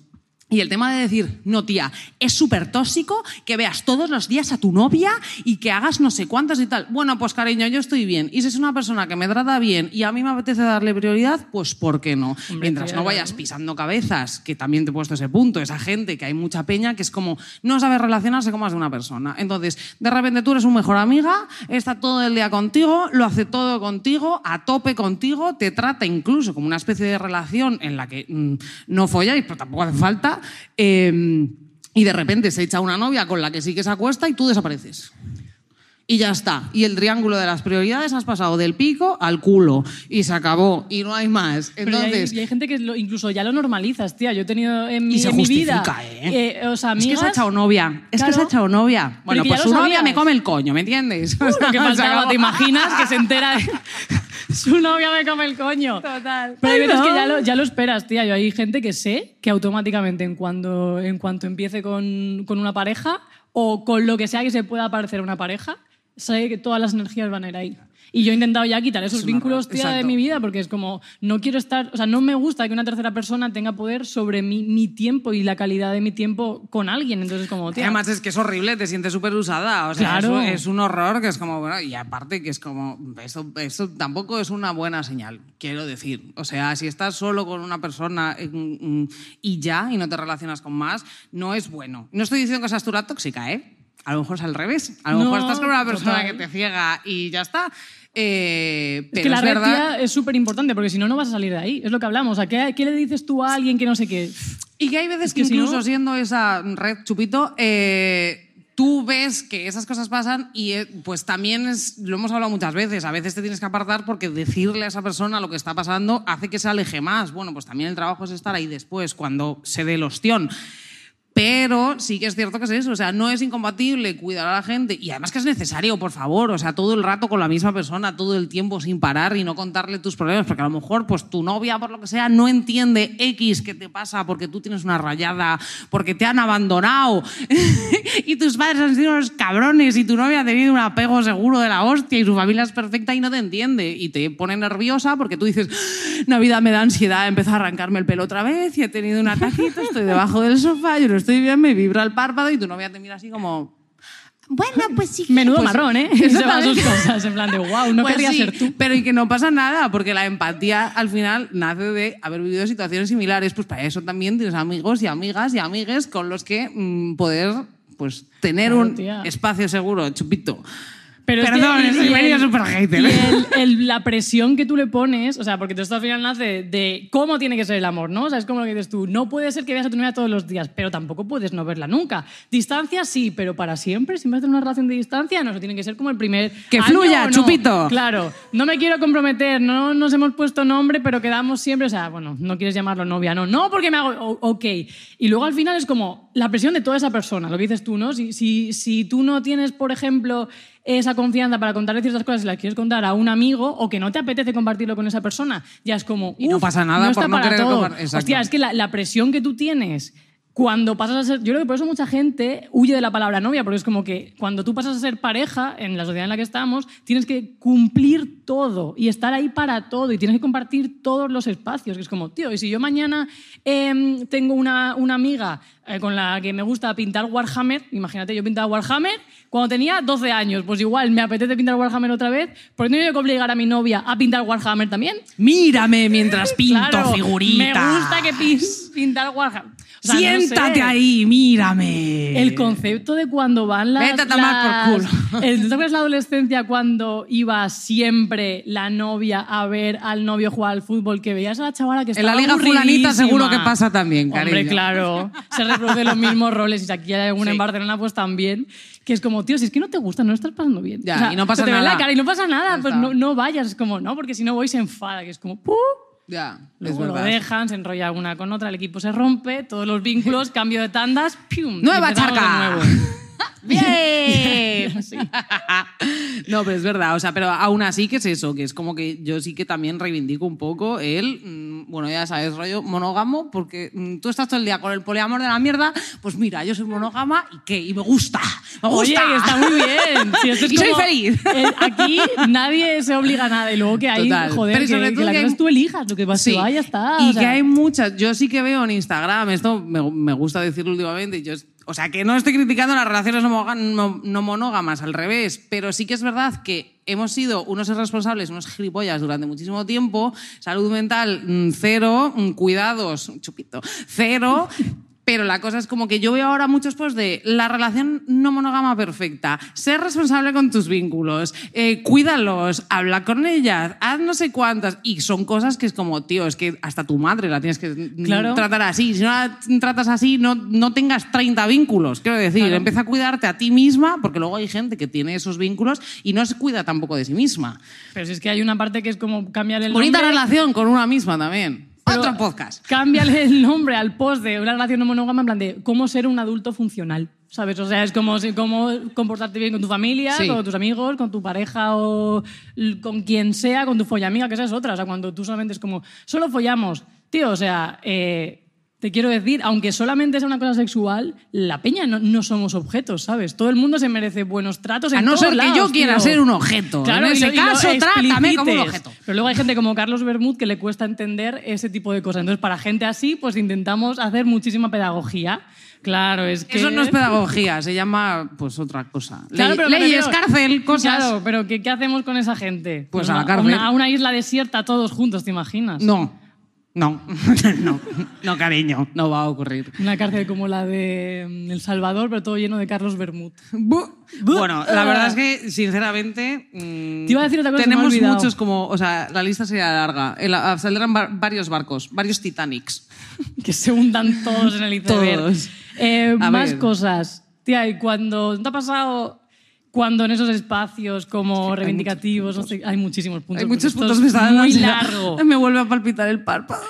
Y el tema de decir, no tía, es súper tóxico que veas todos los días a tu novia y que hagas no sé cuántas y tal. Bueno, pues cariño, yo estoy bien. Y si es una persona que me trata bien y a mí me apetece darle prioridad, pues ¿por qué no? Mientras no vayas pisando cabezas, que también te he puesto ese punto, esa gente que hay mucha peña que es como no sabe relacionarse con más de una persona. Entonces, de repente tú eres un mejor amiga, está todo el día contigo, lo hace todo contigo, a tope contigo, te trata incluso como una especie de relación en la que mm, no folláis, pero tampoco hace falta. Eh, y de repente se echa una novia con la que sí que se acuesta y tú desapareces. Y ya está. Y el triángulo de las prioridades has pasado del pico al culo. Y se acabó. Y no hay más. Pero y hay- Entonces, y hay, gente que lo- incluso ya lo normalizas, tía. Yo he tenido en mi, Y se en mi vida. ¿eh? o sea, Es que se ha echado novia. Es que se ha echado novia. Bueno, pues su novia me come el coño, ¿me entiendes? <laughs> O sea, lo que se faltaba, acabó. ¿te imaginas? Que se entera de... <laughs> <laughs> Su novia me come el coño. Total. Pero hay Ay, veces no. que ya lo, ya lo esperas, tía. Yo hay gente que sé que automáticamente en cuanto, en cuanto empiece con, con una pareja o con lo que sea que se pueda parecer a una pareja, sabe que todas las energías van a ir ahí. Y yo he intentado ya quitar esos Es vínculos, tía, de exacto. mi vida, porque es como, no quiero estar, o sea, no me gusta que una tercera persona tenga poder sobre mi, mi tiempo y la calidad de mi tiempo con alguien. Entonces, como, tía, Además es que es horrible, te sientes súper usada. O sea, Claro. es, un- es un horror que es como, bueno, y aparte que es como, eso, eso tampoco es una buena señal, quiero decir. O sea, si estás solo con una persona eh, mm, y ya, y no te relacionas con más, no es bueno. No estoy diciendo que seas tú la tóxica, ¿eh? A lo mejor es al revés. A lo No, mejor estás con una persona total. que te ciega y ya está. Eh, Es que la es red verdad. tía es súper importante porque si no, no vas a salir de ahí. Es lo que hablamos. O sea, ¿qué, qué le dices tú a alguien que no sé qué? Y que hay veces que que, si incluso no- siendo esa red chupito, eh, tú ves que esas cosas pasan y eh, pues también es, lo hemos hablado muchas veces, a veces te tienes que apartar porque decirle a esa persona lo que está pasando hace que se aleje más. Bueno, pues también el trabajo es estar ahí después, cuando se dé el ostión. Pero sí que es cierto que es eso, o sea, no es incompatible cuidar a la gente y además que es necesario, por favor, o sea, todo el rato con la misma persona, todo el tiempo sin parar y no contarle tus problemas, porque a lo mejor pues tu novia, por lo que sea, no entiende X que te pasa porque tú tienes una rayada, porque te han abandonado <laughs> y tus padres han sido unos cabrones y tu novia ha tenido un apego seguro de la hostia y su familia es perfecta y no te entiende y te pone nerviosa porque tú dices, Navidad me da ansiedad, empezó a arrancarme el pelo otra vez y he tenido un ataquito, estoy debajo del sofá, yo no estoy bien, me vibra el párpado y tu novia te mira así como... Bueno, pues sí. Menudo Pues- marrón, ¿eh? Se va a sus cosas, en plan de, wow, no Pues querría sí, ser tú. Pero y que no pasa nada, porque la empatía al final nace de haber vivido situaciones similares. Pues para eso también tienes amigos y amigas y amigues con los que mm, poder pues, tener Claro, un tía. espacio seguro, chupito. Pero es que- Perdón, y- y el- super hater. Y el- el- la presión que tú le pones, o sea, porque todo esto al final nace de cómo tiene que ser el amor, ¿no? O sea, es como lo que dices tú, no puede ser que veas a tu novia todos los días, pero tampoco puedes no verla nunca. Distancia sí, pero para siempre, siempre tener una relación de distancia, no, eso tiene que ser como el primer Que año fluya, no. chupito. Claro, no me quiero comprometer, no nos hemos puesto nombre, pero quedamos siempre, o sea, bueno, no quieres llamarlo novia, no, no, porque me hago, ok. Y luego al final es como la presión de toda esa persona, lo que dices tú, ¿no? Si, si, si tú no tienes, por ejemplo, esa confianza para contarle ciertas cosas y las quieres contar a un amigo o que no te apetece compartirlo con esa persona, ya es como. Y no "Uf, pasa nada está por no para querer todo". Hostia, es que la, la presión que tú tienes cuando pasas a ser. Yo creo que por eso mucha gente huye de la palabra novia, porque es como que cuando tú pasas a ser pareja, en la sociedad en la que estamos, tienes que cumplir todo y estar ahí para todo y tienes que compartir todos los espacios. Que es como, tío, y si yo mañana em, tengo una, una amiga eh, con la que me gusta pintar Warhammer, imagínate, yo pintaba Warhammer cuando tenía 12 años, pues igual me apetece pintar Warhammer otra vez, ¿por qué no tengo que obligar a mi novia a pintar Warhammer también? Mírame mientras pinto Claro, figuritas. Me gusta que pin- pintar Warhammer. O sea, no Siéntate sé. ahí, mírame. El concepto de cuando van las... Vete a tomar por culo. <laughs> El- ¿No te acuerdas la adolescencia cuando iba siempre la novia a ver al novio jugar al fútbol? Que veías a la chavala que En estaba la liga fulanita seguro que pasa también, Hombre, cariño. claro. Se reproducen los mismos roles y si aquí hay alguna Sí. en Barcelona, pues también. Que es como, tío, si es que no te gusta, no lo estás pasando bien. Ya, y no pasa te en nada. la cara y no pasa nada, pues no, no vayas. Es como, no, porque si no voy se enfada, que es como, ¡pum! Ya, Luego lo dejan, se enrolla una con otra, el equipo se rompe, todos los vínculos, <laughs> cambio de tandas, ¡pium! ¡Nueva de charca! nuevo. <laughs> ¡Bien! <laughs> Sí. no, pero es verdad, o sea, pero aún así que es eso, que es como que yo sí que también reivindico un poco el, mm, bueno, ya sabes, rollo monógamo, porque mm, tú estás todo el día con el poliamor de la mierda, pues mira, yo soy monógama y qué, y me gusta, me Oye, gusta. que está muy bien. <laughs> Si esto es Y soy como- feliz. eh, aquí nadie se obliga a nada. Y luego que hay, Total. joder, Pero que, sobre que todo la que cosa hay- es tú elijas lo que vas Sí. a ya está. Y o sea, que hay muchas, yo sí que veo en Instagram, esto me, me gusta decirlo últimamente, yo, o sea, que no estoy criticando las relaciones no, monógamas, al revés, pero sí que es verdad que hemos sido unos irresponsables, unos gilipollas durante muchísimo tiempo, salud mental mm, cero, mm, cuidados, chupito, cero. Pero la cosa es como que yo veo ahora muchos posts de la relación no monógama perfecta, ser responsable con tus vínculos, eh, cuídalos, habla con ellas, haz no sé cuántas. Y son cosas que es como, tío, es que hasta tu madre la tienes que mm, Claro. tratar así. Si no la tratas así, no, no tengas 30 vínculos. Quiero decir, Claro. empieza a cuidarte a ti misma, porque luego hay gente que tiene esos vínculos y no se cuida tampoco de sí misma. Pero si es que hay una parte que es como cambiar el Bonita nombre. relación con una misma también. Pero Otro podcast. Cámbiale el nombre al post de una relación no monógama en plan de cómo ser un adulto funcional. ¿Sabes? O sea, es como cómo comportarte bien con tu familia, Sí. con tus amigos, con tu pareja o con quien sea, con tu follamiga, que esa es otra. O sea, cuando tú solamente es como, solo follamos. Tío, o sea, eh, te quiero decir, aunque solamente sea una cosa sexual, la peña no, no somos objetos, ¿sabes? Todo el mundo se merece buenos tratos A en no todos ser que lados, yo quiera tío. ser un objeto. Claro, en ese lo- caso, trátame como un objeto. Pero luego hay gente como Carlos Bermud que le cuesta entender ese tipo de cosas. Entonces, para gente así, pues intentamos hacer muchísima pedagogía. Claro, es que... Eso no es pedagogía, se llama pues otra cosa. Claro, pero leyes, refiero- cárcel, cosas. Claro, pero ¿qué, qué hacemos con esa gente? Pues a la cárcel. Una, a una isla desierta todos juntos, ¿te imaginas? No, no, <laughs> no, no, cariño, no va a ocurrir. Una cárcel como la de mm, El Salvador, pero todo lleno de Carlos Bermud. Bueno, la verdad es que, sinceramente, mm, Te iba a decir otra cosa, me tenemos olvidado. muchos como, o sea, la lista sería larga. El- ah, saldrán va- varios barcos, varios Titanics. que se hundan todos en el iceberg. Todos. Eh, más ver. cosas. Tía, y cuando... ¿No te ha pasado cuando en esos espacios como reivindicativos, no sé, hay muchísimos puntos? Hay muchos puntos me están muy largo. <laughs> Me vuelve a palpitar el párpado.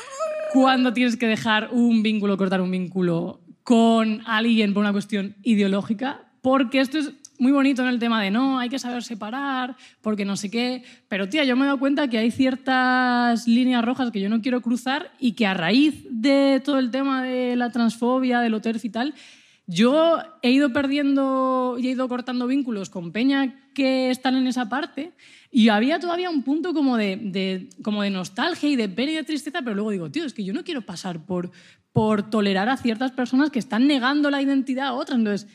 Cuando tienes que dejar un vínculo, cortar un vínculo con alguien por una cuestión ideológica, porque esto es muy bonito en el tema de no, hay que saber separar, porque no sé qué, pero tía, yo me he dado cuenta que hay ciertas líneas rojas que yo no quiero cruzar y que a raíz de todo el tema de la transfobia, del OTERF y tal, yo he ido perdiendo y he ido cortando vínculos con Peña que están en esa parte y había todavía un punto como de, como de nostalgia y de pena y de tristeza, pero luego digo, tío, es que yo no quiero pasar por, por tolerar a ciertas personas que están negando la identidad a otras. Entonces,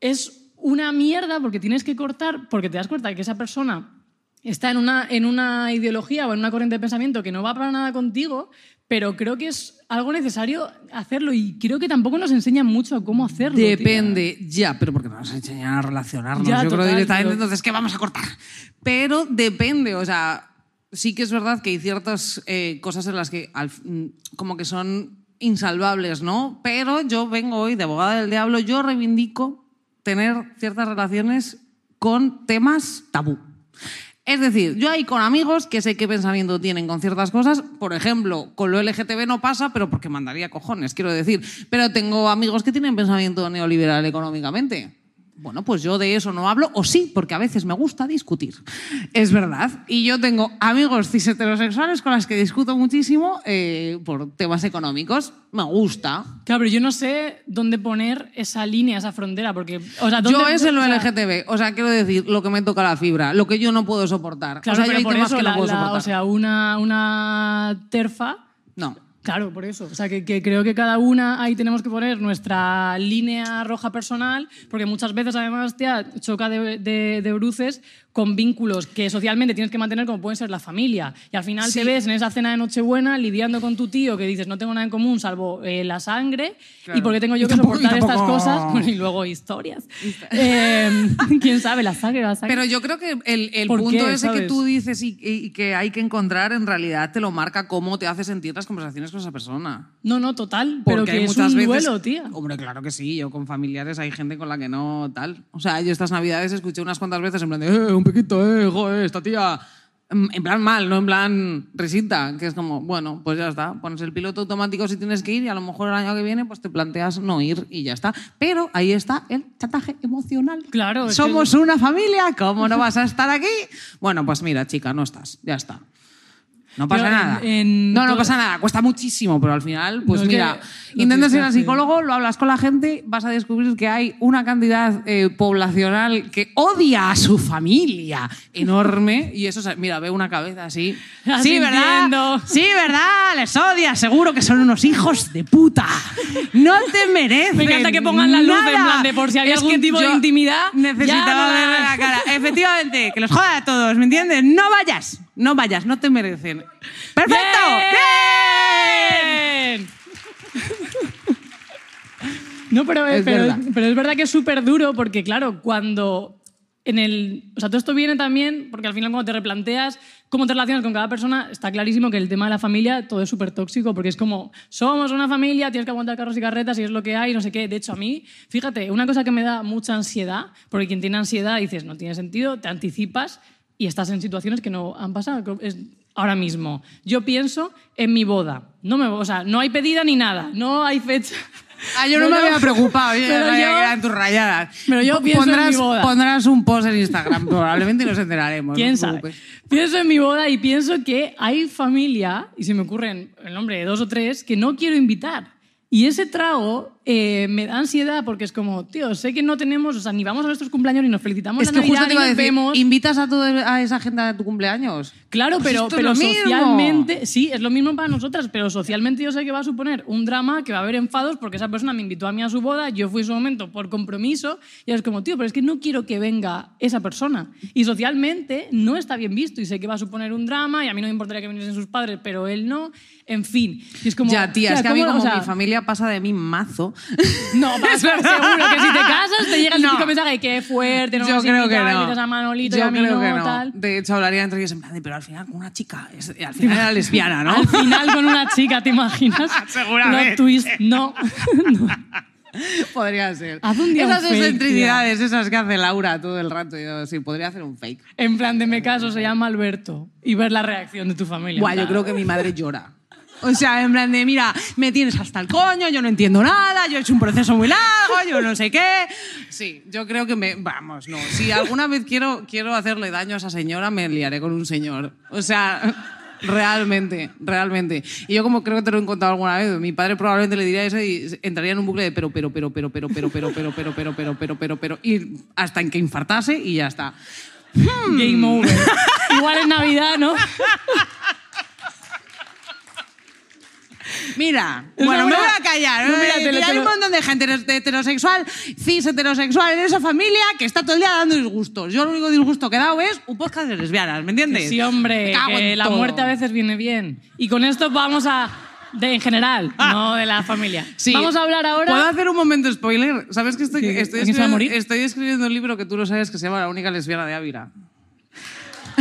es una mierda porque tienes que cortar, porque te das cuenta que esa persona está en una, en una ideología o en una corriente de pensamiento que no va para nada contigo, pero creo que es algo necesario hacerlo y creo que tampoco nos enseñan mucho a cómo hacerlo. tía. Depende, ya, pero porque nos enseñan a relacionarnos. Ya, Yo creo total, directamente, pero- entonces, ¿qué vamos a cortar? Pero depende, o sea, sí que es verdad que hay ciertas eh, cosas en las que al- mm, como que son insalvables, ¿no? Pero yo vengo hoy de abogada del diablo, yo reivindico tener ciertas relaciones con temas tabú. Es decir, yo hay con amigos que sé qué pensamiento tienen con ciertas cosas. Por ejemplo, con lo LGTB no pasa, pero porque mandaría cojones, quiero decir. Pero tengo amigos que tienen pensamiento neoliberal económicamente. Bueno, pues yo de eso no hablo, o sí, porque a veces me gusta discutir. Es verdad. Y yo tengo amigos cis heterosexuales con las que discuto muchísimo eh, por temas económicos. Me gusta. Claro, pero yo no sé dónde poner esa línea, esa frontera, porque... O sea, Yo ¿dónde- es en lo LGTB, o sea, quiero decir, lo que me toca la fibra, lo que yo no puedo soportar. Claro, o sea, pero hay por temas eso que no puedo la- soportar. O sea, una, una terfa... no. Claro, por eso. O sea, que, creo que cada una ahí tenemos que poner nuestra línea roja personal, porque muchas veces además te choca de, de- de bruces con vínculos que socialmente tienes que mantener como pueden ser la familia. Y al final te ves en esa cena de Nochebuena lidiando con tu tío que dices no tengo nada en común salvo eh, la sangre y por qué tengo yo Y que tampoco- y soportar estas cosas. <laughs> Bueno, y luego historias. Eh, <laughs> ¿Quién sabe? La sangre, la sangre. Pero yo creo que el, el ¿Por punto qué, ese que sabes? tú dices y, y que hay que encontrar en realidad te lo marca cómo te hace sentir las conversaciones con esa persona. no, no, total. Pero Porque que hay es muchas un veces. duelo, tía. Hombre, claro que sí. Yo con familiares hay gente con la que no tal. O sea, yo estas navidades escuché unas cuantas veces en plan de, eh, un piquito, eh, joder, esta tía. En plan mal, no en plan risita, que es como, bueno, pues ya está, pones el piloto automático si tienes que ir y a lo mejor el año que viene pues te planteas no ir y ya está. Pero ahí está el chantaje emocional. Claro, es que- Somos una familia, ¿cómo no vas a estar aquí? Bueno, pues mira, chica, no estás, ya está. No pasa Pero nada. en no, no pasa nada, cuesta muchísimo, pero al final, pues No, mira, intentas ir al psicólogo, lo hablas con la gente, vas a descubrir que hay una cantidad eh, poblacional que odia a su familia enorme. Y eso, mira, ve una cabeza así. <laughs> Sí, ¿verdad? Sí, ¿verdad? Les odia, seguro que son unos hijos de puta. No te merecen. Me encanta que pongan la luz en plan de por si había Es algún tipo de intimidad, Necesitaba no la- verle la cara. Efectivamente, que los joda a todos, ¿me entiendes? No vayas, no vayas, no te merecen. ¡Perfecto! ¡Bien! No, pero Es pero, verdad. pero es verdad que es súper duro porque, claro, cuando en el... O sea, todo esto viene también porque al final cuando te replanteas cómo te relacionas con cada persona, está clarísimo que el tema de la familia todo es súper tóxico porque es como, somos una familia, tienes que aguantar carros y carretas y es lo que hay, no sé qué. De hecho, a mí, fíjate, una cosa que me da mucha ansiedad, porque quien tiene ansiedad dices, no tiene sentido, te anticipas y estás en situaciones que no han pasado. Es ahora mismo. Yo pienso en mi boda. No, me, o sea, no hay pedida ni nada, no hay fecha. Ah, yo no me había preocupado, yo pero yo- que eran tus rayadas. pero yo pienso en pondrás, mi boda. Pondrás un post en Instagram, probablemente y nos enteraremos. ¿Quién no sabe? Pienso en mi boda y pienso que hay familia, y se me ocurren el nombre de dos o tres, que no quiero invitar. Y ese trago eh, me da ansiedad porque es como, tío, sé que no tenemos, o sea, ni vamos a nuestros cumpleaños ni nos felicitamos Es la que justo Navidad, te iba a decir, vemos. ¿invitas a, toda a esa gente a tu cumpleaños? Claro, Pues pero, pero mismo. socialmente, sí, es lo mismo para nosotras, pero socialmente yo sé que va a suponer un drama, que va a haber enfados, porque esa persona me invitó a mí a su boda, yo fui en su momento por compromiso, y es como, tío, pero es que no quiero que venga esa persona. Y socialmente no está bien visto, y sé que va a suponer un drama, y a mí no me importaría que viniesen sus padres, pero él no, en fin. Y es como, ya, tía, es que a mí como O sea, mi familia pasa de mí mazo. No, <laughs> pasa, seguro que si te casas te llega el típico mensaje, qué fuerte, no yo nos creo que invitas, no. invitas a Manolito y yo a mí creo no, que no. tal. De hecho, hablaría entre ellos en plan de, pero al final con una chica, es- al final era lesbiana, ¿no? Al final con una chica, ¿te imaginas? <laughs> Seguramente. Plot twist, no. <laughs> No. Podría ser. Haz un día Esas un fake, excentricidades, esas que hace Laura todo el rato. Yo, sí, podría hacer un fake. En plan de me caso, se llama Alberto. Y ver la reacción de tu familia. Buah, yo creo que mi madre llora. O sea, en plan de, mira, me tienes hasta el coño, yo no entiendo nada, yo he hecho un proceso muy largo, yo no sé qué. Sí, yo creo que me... Vamos, no. Si alguna vez quiero, quiero hacerle daño a esa señora, me liaré con un señor. O sea... Realmente, realmente. Y yo como creo que te lo he contado alguna vez, mi padre probablemente le diría eso y entraría en un bucle de pero, pero, pero, pero, pero, pero, pero, pero, pero, pero, pero, pero, pero, pero, y hasta en que infartase y ya está. Game over. Igual en Navidad, ¿no? Mira, Es bueno, me voy a callar. No, ¿no? mira, te lo- hay te un lo- montón de gente heterosexual, cis heterosexual en esa familia que está todo el día dando disgustos. Yo lo único disgusto que he dado es un podcast de lesbianas, ¿me entiendes? Sí, hombre, que la todo. muerte a veces viene bien. Y con esto vamos a... De, en general, no de la familia. Sí. Vamos a hablar ahora... ¿Puedo hacer un momento spoiler? ¿Sabes que estoy, ¿Que- estoy, alguien se va a escribiendo, morir? estoy escribiendo un libro que tú lo sabes que se llama La única lesbiana de Ávila? <laughs>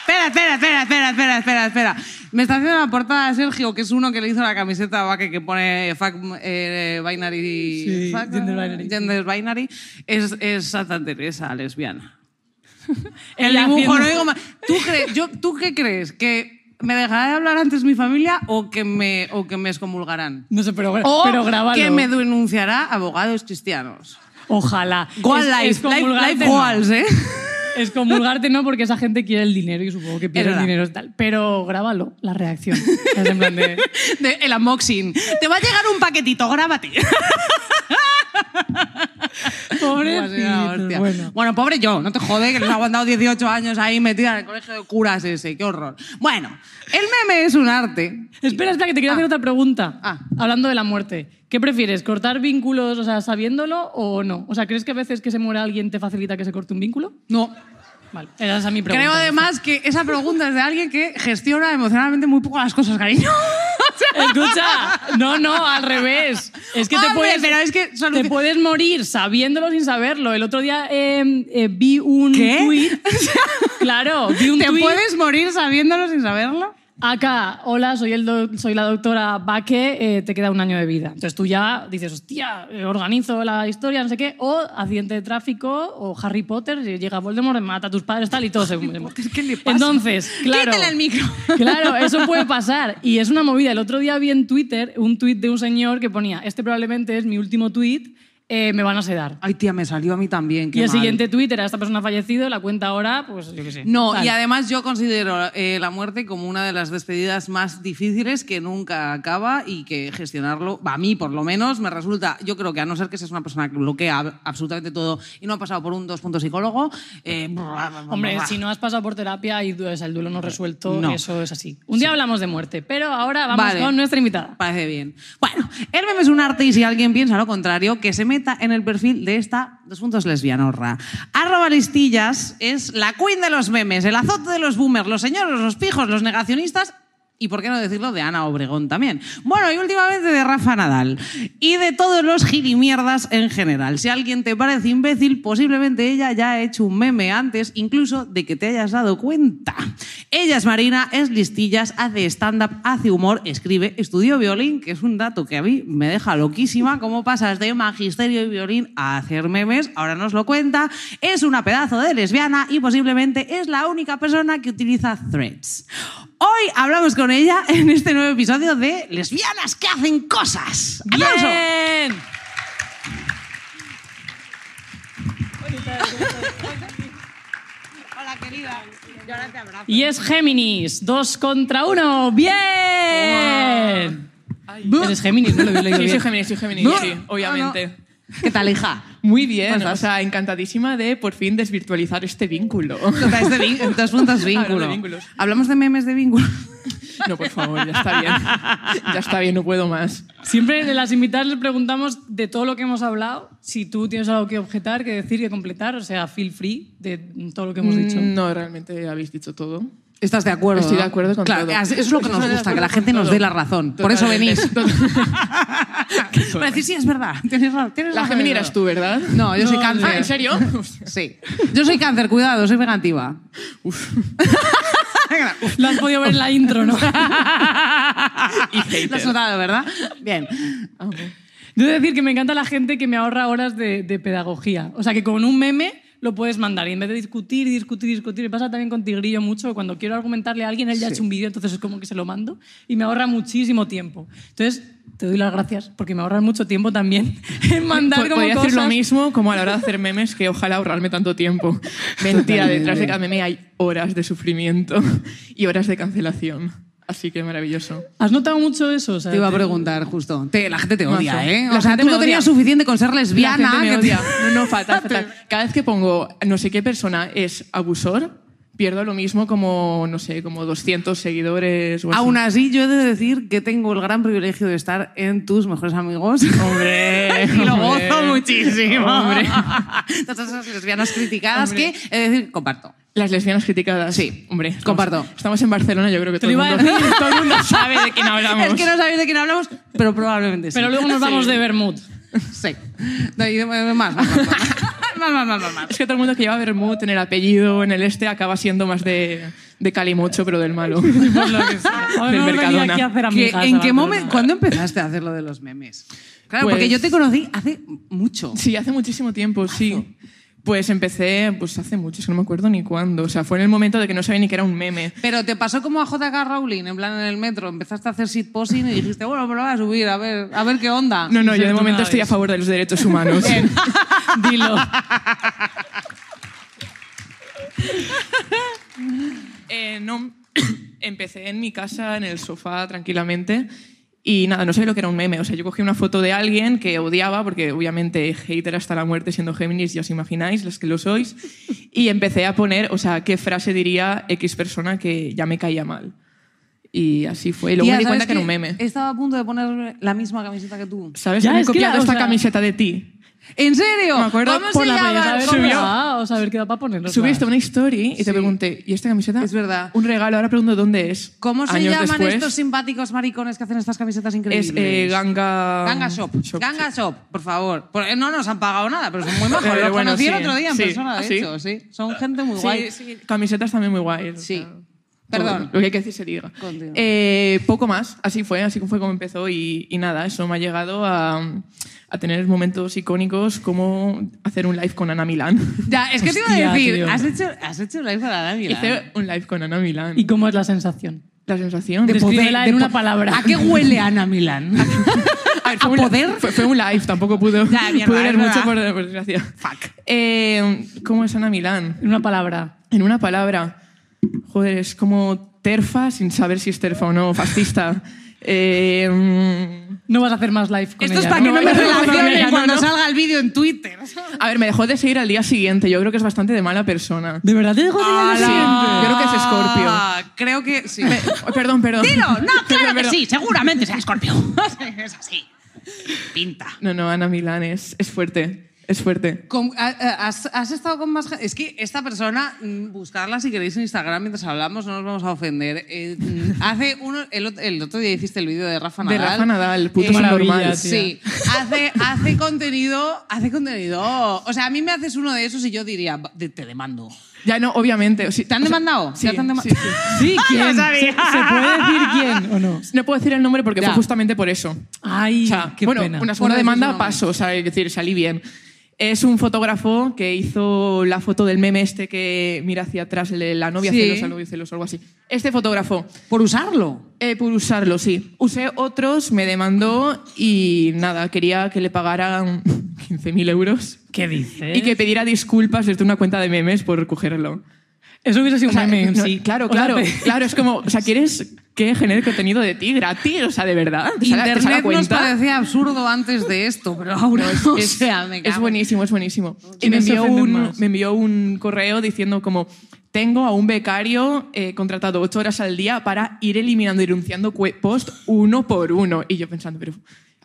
espera, espera, espera, espera, espera, espera, espera. Me está haciendo la portada Sergio, que es uno que le hizo la camiseta a Vaque que pone fuck eh, binary... Sí, fuck, gender binary, Gender binary. Es, es Santa Teresa, lesbiana. <laughs> El dibujo, no digo más. ¿Tú, crees, yo, ¿Tú qué crees? ¿Que me dejará de hablar antes mi familia o que me, o que me excomulgarán? No sé, pero, O pero grábalo. que me denunciará abogados cristianos. Ojalá. Goal Es- life, life, life goals, ¿eh? Es comulgarte no, porque esa gente quiere el dinero y supongo que pierde el dinero y tal. Pero grábalo, la reacción. Es en plan de- De- el unboxing. Te va a llegar un paquetito, grábate. <laughs> Hostia. bueno. Bueno. pobre yo, no te jode que les ha aguantado 18 años ahí metida en el colegio de curas ese, qué horror. Bueno, el meme es un arte. Espera, espera, que te quería hacer otra pregunta. Ah. Hablando de la muerte. ¿Qué prefieres, cortar vínculos, o sea, sabiéndolo o no? O sea, ¿crees que a veces que se muera alguien te facilita que se corte un vínculo? No. Vale, esa es mi pregunta. Creo además que esa pregunta es de alguien que gestiona emocionalmente muy poco las cosas, cariño. <laughs> Escucha, no, no, al revés. Es que te puedes, pero es que te puedes morir sabiéndolo sin saberlo. El otro día eh, eh, vi un ¿Qué? tuit. <laughs> Claro, vi un ¿Te puedes morir sabiéndolo sin saberlo? Acá, hola, soy, el soy la doctora Baque, eh, te queda un año de vida. Entonces tú ya dices, hostia, eh, organizo la historia, no sé qué, o accidente de tráfico, o Harry Potter, llega Voldemort, mata a tus padres, tal, y todo se ¿qué le pasa? Entonces, claro. Quítale el micro. <laughs> Claro, eso puede pasar. Y es una movida. El otro día vi en Twitter un tuit de un señor que ponía, este probablemente es mi último tuit, eh, me van a sedar. Ay, tía, me salió a mí también. qué Y el mal. siguiente tuit era, esta persona ha fallecido, la cuenta ahora, pues yo qué sé. No, Tal. y además yo considero eh, la muerte como una de las despedidas más difíciles que nunca acaba y que gestionarlo, a mí por lo menos, me resulta, yo creo que a no ser que seas una persona que bloquea absolutamente todo y no ha pasado por un dos puntos psicólogo, eh, <laughs> Hombre, si no has pasado por terapia y du- o sea, el duelo no resuelto, No. eso es así. Un día hablamos de muerte, pero ahora vamos Vale. con nuestra invitada. Parece bien. Bueno, el meme es un arte y si alguien piensa lo contrario, que se en el perfil de esta dos puntos lesbianorra. Arroba listillas es la queen de los memes, el azote de los boomers, los señores, los pijos, los negacionistas y por qué no decirlo de Ana Obregón también. Bueno, y últimamente de Rafa Nadal y de todos los girimierdas en general. Si alguien te parece imbécil, posiblemente ella ya ha hecho un meme antes, incluso de que te hayas dado cuenta. Ella es Marina, es listillas, hace stand-up, hace humor, escribe, estudió violín, que es un dato que a mí me deja loquísima, cómo pasas de magisterio y violín a hacer memes, ahora nos lo cuenta, es una pedazo de lesbiana y posiblemente es la única persona que utiliza threads. Hoy hablamos con ella en este nuevo episodio de Lesbianas que hacen cosas. ¡Aplauso! ¡Bien! Hola, querida. Yo ahora te abrazo. Y es Géminis, dos contra uno. ¡Bien! Eres Géminis, ¿no? Lo he leído Sí, bien. soy Géminis, soy Géminis, No, sí, obviamente. ¿Qué tal, hija? Muy bien, ¿Cómo o sea, encantadísima de por fin desvirtualizar este vínculo. Total, este vin- dos <laughs> puntos vínculo. De vínculos. Hablamos de memes de vínculo. No, por favor, ya está bien. Ya está bien, no puedo más. Siempre en las invitadas les preguntamos de todo lo que hemos hablado, si tú tienes algo que objetar, que decir, que completar, o sea, feel free de todo lo que hemos dicho. Mm, No, realmente habéis dicho todo. ¿Estás de acuerdo? Estoy de acuerdo con claro, todo. Es lo que nos gusta, que la gente nos dé la razón. Por eso venís. <laughs> Para decir, sí, es verdad. Tienes razón. tienes La Gemini en eras tú, ¿verdad? No, yo soy No, cáncer. Ah, ¿en serio? Sí. Yo soy cáncer, cuidado, soy negativa. <laughs> <laughs> Lo has podido ver en la intro, ¿no? <laughs> Y Lo has notado, ¿verdad? Bien. Amo. Debo decir que me encanta la gente que me ahorra horas de, de pedagogía. O sea, que con un meme lo puedes mandar y en vez de discutir y discutir y discutir, me pasa también con Tigrillo mucho, cuando quiero argumentarle a alguien, él ya ha hecho un vídeo, entonces es como que se lo mando y me ahorra muchísimo tiempo. Entonces, te doy las gracias porque me ahorras mucho tiempo también <laughs> en mandar como Podría cosas. decir lo mismo como a la hora de hacer memes, que ojalá ahorrarme tanto tiempo. <laughs> Mentira, detrás de cada meme hay horas de sufrimiento y horas de cancelación. Así que maravilloso. ¿Has notado mucho eso? O sea, Te iba a te- preguntar justo. Te- la gente te odia, Mazo. ¿eh? La o sea, tú no tenías suficiente con ser La lesbiana. gente me odia. No, no, fatal, <laughs> fatal. Cada vez que pongo no sé qué persona es abusor, pierdo lo mismo como, no sé, como 200 seguidores o. Aún así, yo he de decir que tengo el gran privilegio de estar en tus mejores amigos. Hombre, <laughs> y lo hombre, gozo muchísimo. hombre. <laughs> Todas esas lesbianas criticadas Hombre. que, he de decir, comparto. Las lesbianas criticadas. Sí, hombre. estamos- comparto. Estamos en Barcelona, yo creo que todo el, mundo, <laughs> todo el mundo sabe de quién hablamos. Es que no sabéis de quién hablamos, pero probablemente sí. Pero luego nos vamos Sí. de Bermud. Sí. No, y de- más, más, más. <laughs> Es que todo el mundo que lleva Bermud en el apellido, en el este, acaba siendo más de, de Calimocho, pero del malo. <laughs> Por lo que sea. Hoy Del no venía Mercadona. aquí a hacer ¿Qué- amigas. ¿En qué momento? ¿Cuándo empezaste a hacer lo de los memes? Claro, Pues- porque yo te conocí hace mucho. Sí, hace muchísimo tiempo, sí. Pues empecé, pues hace mucho, es que no me acuerdo ni cuándo. O sea, fue en el momento de que no sabía ni que era un meme. Pero te pasó como a JK Rowling, en plan en el metro, empezaste a hacer shitposting y dijiste, bueno, me lo voy a subir, a ver, a ver qué onda. No, no, yo de momento estoy a favor de los derechos humanos. <laughs> <laughs> Dilo. <laughs> Eh, no, <clears throat> empecé en mi casa, en el sofá, tranquilamente. Y nada, no sabía lo que era un meme. O sea, yo cogí una foto de alguien que odiaba, porque obviamente hater hasta la muerte siendo Géminis, ya os imagináis, los que lo sois. Y empecé a poner, o sea, qué frase diría X persona que ya me caía mal. Y así fue. Y luego Tía, me di ¿sabes cuenta que era un meme. Estaba a punto de poner la misma camiseta que tú. ¿Sabes? Ya, me he que copiado la- o esta sea- camiseta de ti. ¿En serio? Me acuerdo ¿Cómo por se la llama? Podrías haber ¿Cómo? subido, o saber qué da para ponerlo. Subiste una story y Sí. te pregunté, ¿y esta camiseta? Es verdad. Un regalo, ahora pregunto dónde es. ¿Cómo se Años llaman después, estos simpáticos maricones que hacen estas camisetas increíbles? Es eh, Ganga... Ganga Shop. Ganga Shop, por favor. Por- eh, No nos han pagado nada, pero son muy <laughs> majos. Eh, Los bueno, conocí el sí, otro día en sí. persona, de ¿Ah, sí? hecho. Sí. Son gente muy Sí, guay. sí, camisetas también muy guays. o Sí. Perdón. todo Lo que hay que decir se diga. Eh, poco más, así fue, así fue como empezó y, y nada, eso me ha llegado a, a tener momentos icónicos como hacer un live con Ana Milán. Ya, es que te iba <laughs> Hostia, a decir, has hecho, has hecho live para la Milán. Hice un live con Ana Milán. ¿Y cómo es la sensación? la sensación De de poder- en una palabra. ¿A qué huele Ana Milán? <laughs> A, ver, fue ¿A un- poder? Fue, fue un live, tampoco pudo, Ya, mierda, pudo es leer mucho por, por desgracia. Fuck. Eh, ¿Cómo es Ana Milán? En una palabra. En una palabra. Joder, es como terfa sin saber si es terfa o no, fascista. <laughs> Eh, mm, No vas a hacer más live con Esto es ella, para que no me no, relacionen no, cuando no. salga el vídeo en Twitter. a ver, me dejó de seguir al día siguiente. Yo creo que es bastante de mala persona. ¿De verdad te dejo de ir al ¡Hala! siguiente? Creo que es Scorpio. Creo que sí. Perdón, perdón. Dilo, no, <laughs> claro que Perdón. sí, seguramente sea Scorpio. <laughs> es así. Pinta. No, no, Ana Milán es, es fuerte. Es fuerte. A- a- has, has estado con más gente? Es que esta persona, mm, buscarla si queréis en Instagram mientras hablamos, no nos vamos a ofender. Eh, mm, hace uno, el, el otro día hiciste el vídeo de Rafa De Nadal. Rafa Nadal, puto Eh, normal. Sí, hace, hace contenido, hace contenido. O sea, a mí me haces uno de esos y yo diría, "Va, de- te demando. Ya no, obviamente. Sí, ¿Te han demandado? Sí, ¿Ya te han sí, sí. <laughs> Sí, ¿quién? <laughs> Sabía. ¿Se, se puede decir quién o no? No puedo decir el nombre porque Ya. fue justamente por eso. Ay, O sea, qué bueno, pena. una segunda demanda nombre. paso, o sea, es decir, salí bien. Es un fotógrafo que hizo la foto del meme este que mira hacia atrás, la novia Sí. celosa, el novio celoso, algo así. Este fotógrafo, Por usarlo. eh, por usarlo, sí. Usé otros, me demandó y nada, quería que le pagaran <laughs> 15.000 euros ¿Qué dices? y que pediera disculpas desde una cuenta de memes por cogerlo. Eso hubiese sido O sea, un meme no, sí. Claro, O sea, claro, claro. Es como, o sea, ¿quieres que genere contenido de ti gratis? O sea, de verdad. ¿Te sale- te sale a Internet nos parecía absurdo antes de esto, pero ahora es, sea, me es buenísimo, es buenísimo. Y me ¿Quiénes se envió, un, me envió un correo diciendo como tengo a un becario eh, contratado ocho horas al día para ir eliminando y denunciando post uno por uno. Y yo pensando, pero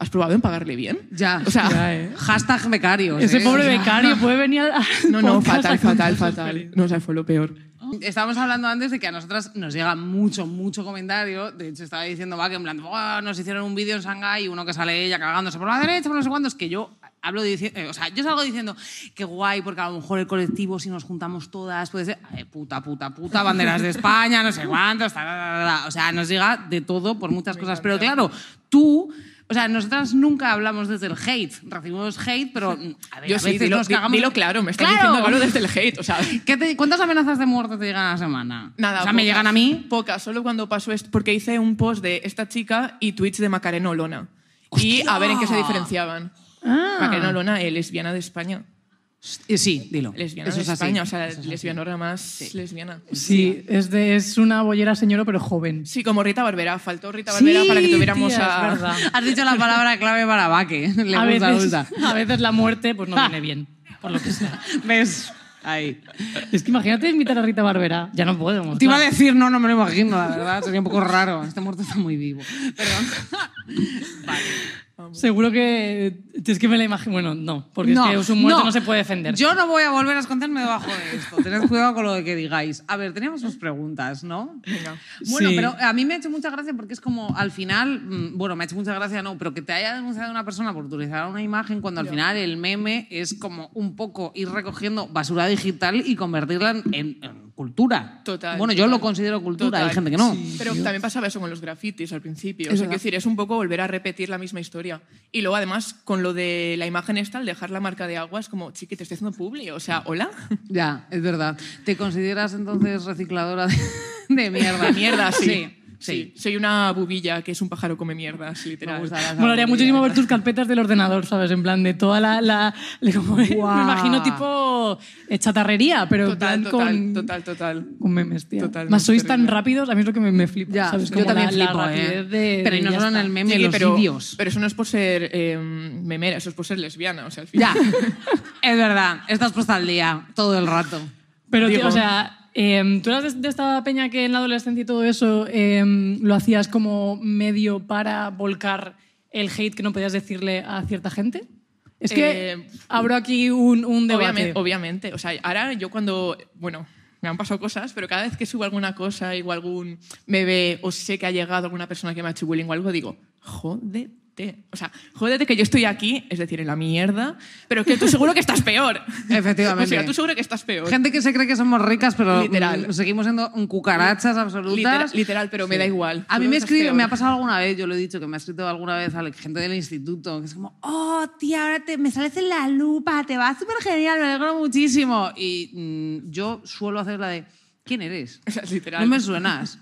¿has probado en pagarle bien? Ya. O sea, Ya, eh. Hashtag becarios. Ese ¿eh? pobre becario puede venir al no, no, fatal, a fatal, fatal. No, o sea, fue lo peor. Estábamos hablando antes de que a nosotras nos llega mucho, mucho comentario. De hecho, estaba diciendo, va, que en plan, "Buah, nos hicieron un vídeo en Shanghái y uno que sale ella cagándose por la derecha, por no sé cuántos, que yo hablo diciendo, o sea, yo salgo diciendo, qué guay, porque a lo mejor el colectivo, si nos juntamos todas, puede ser, "Ay, puta, puta, puta, banderas de España, no sé cuántos, ta, ta, ta, ta". o sea, nos llega de todo por muchas cosas. Pero claro, tú... O sea, nosotras nunca hablamos desde el hate. Recibimos hate, pero mm, a ver, Yo a sí, dilo, nos cagamos. dilo claro, me estás ¡Claro! diciendo hablo desde el hate, o sea... <laughs> ¿Qué te- ¿Cuántas amenazas de muerte te llegan a la semana? Nada, O sea, me pocas. llegan a mí. Pocas, solo cuando pasó esto, porque hice un post de esta chica y tweets de Macarena Olona. Y a ver en qué se diferenciaban. Ah. Macarena Olona, eh, lesbiana de España. Eh, Sí, dilo. Lesbiana Eso de es así. España, o sea, es así. lesbianora más lesbiana. Sí, es, de, es una bollera señora, pero joven. Sí, como Rita Barbera. Faltó Rita Barbera para que tuviéramos tía, a... <laughs> Has dicho la palabra clave para Vaque. <laughs> Le A gusta, veces, gusta. a veces la muerte pues no viene bien, por lo que sea. <laughs> ¿Ves? Ahí. Es que imagínate invitar a Rita Barbera. Ya no podemos. Te iba a decir, no, no me lo imagino, la verdad. Sería un poco raro. Este muerto está muy vivo. Perdón. Seguro que... Es que me la imagino... Bueno, no, porque es que un muerto no. se puede defender. Yo no voy a volver a esconderme debajo de esto. Tened cuidado con lo de que digáis. A ver, teníamos sus preguntas, ¿no? Venga. Bueno, Sí. pero a mí me ha hecho mucha gracia porque es como al final, mm, bueno, me ha hecho mucha gracia no, pero que te haya denunciado una persona por utilizar una imagen cuando al final el meme es como un poco ir recogiendo basura digital y convertirla en cultura. Total, Bueno, yo total. lo considero cultura, Total. hay gente que no. Pero también pasaba eso con los grafitis al principio. Es o sea, quiero decir, es un poco volver a repetir la misma historia. Y luego, además, con lo de la imagen esta, al dejar la marca de agua, es como, chiqui, te estoy haciendo publi. O sea, ¿hola? <laughs> Ya, es verdad. ¿Te consideras entonces recicladora de, <laughs> de mierda? De <laughs> mierda, sí. Sí. Soy una bubilla que es un pájaro come mierdas, literal. Me Molaría <laughs> muchísimo ver tus carpetas del ordenador, ¿sabes? En plan de toda la... la- le- como- <laughs> Me imagino tipo eh, chatarrería, pero en Total, plan total, con... total, total. Con memes, tío. Total, Más sois terrible. tan rápidos, a mí es lo que me, me flipa, Ya, ¿sabes? yo Como también la, flipo, la ¿eh? rapidez de... Pero y de no solo en el meme, Sí, los pero, vídeos. pero eso no es por ser eh, memera, eso es por ser lesbiana. O sea, al final. Ya, <laughs> es verdad. Estás puesta al día todo el rato. Pero, tío, o sea, em, tú eras de, esta peña que en la adolescencia y todo eso em, lo hacías como medio para volcar el hate que no podías decirle a cierta gente. Es que Eh, abro aquí un, un debate. Obviamente, obviamente. O sea, ahora yo cuando. Bueno, me han pasado cosas, pero cada vez que subo alguna cosa, igual algún bebé o sé que ha llegado alguna persona que me ha hecho bullying o algo, digo, O sea, jódete que yo estoy aquí, es decir, en la mierda, pero que tú seguro que estás peor. <laughs> Efectivamente. O sea, tú seguro que estás peor. Gente que se cree que somos ricas, pero Literal. mm, seguimos siendo un cucarachas absolutas. Literal, literal, pero me da igual. A mí me escribe, peor. me ha pasado alguna vez, yo lo he dicho, que me ha escrito alguna vez a gente del instituto, que es como, oh, tía, ahora te, me sales en la lupa, te va súper genial, me alegro muchísimo. Y mm, yo suelo hacer la de, ¿quién eres? O <laughs> sea, literal. No me suenas.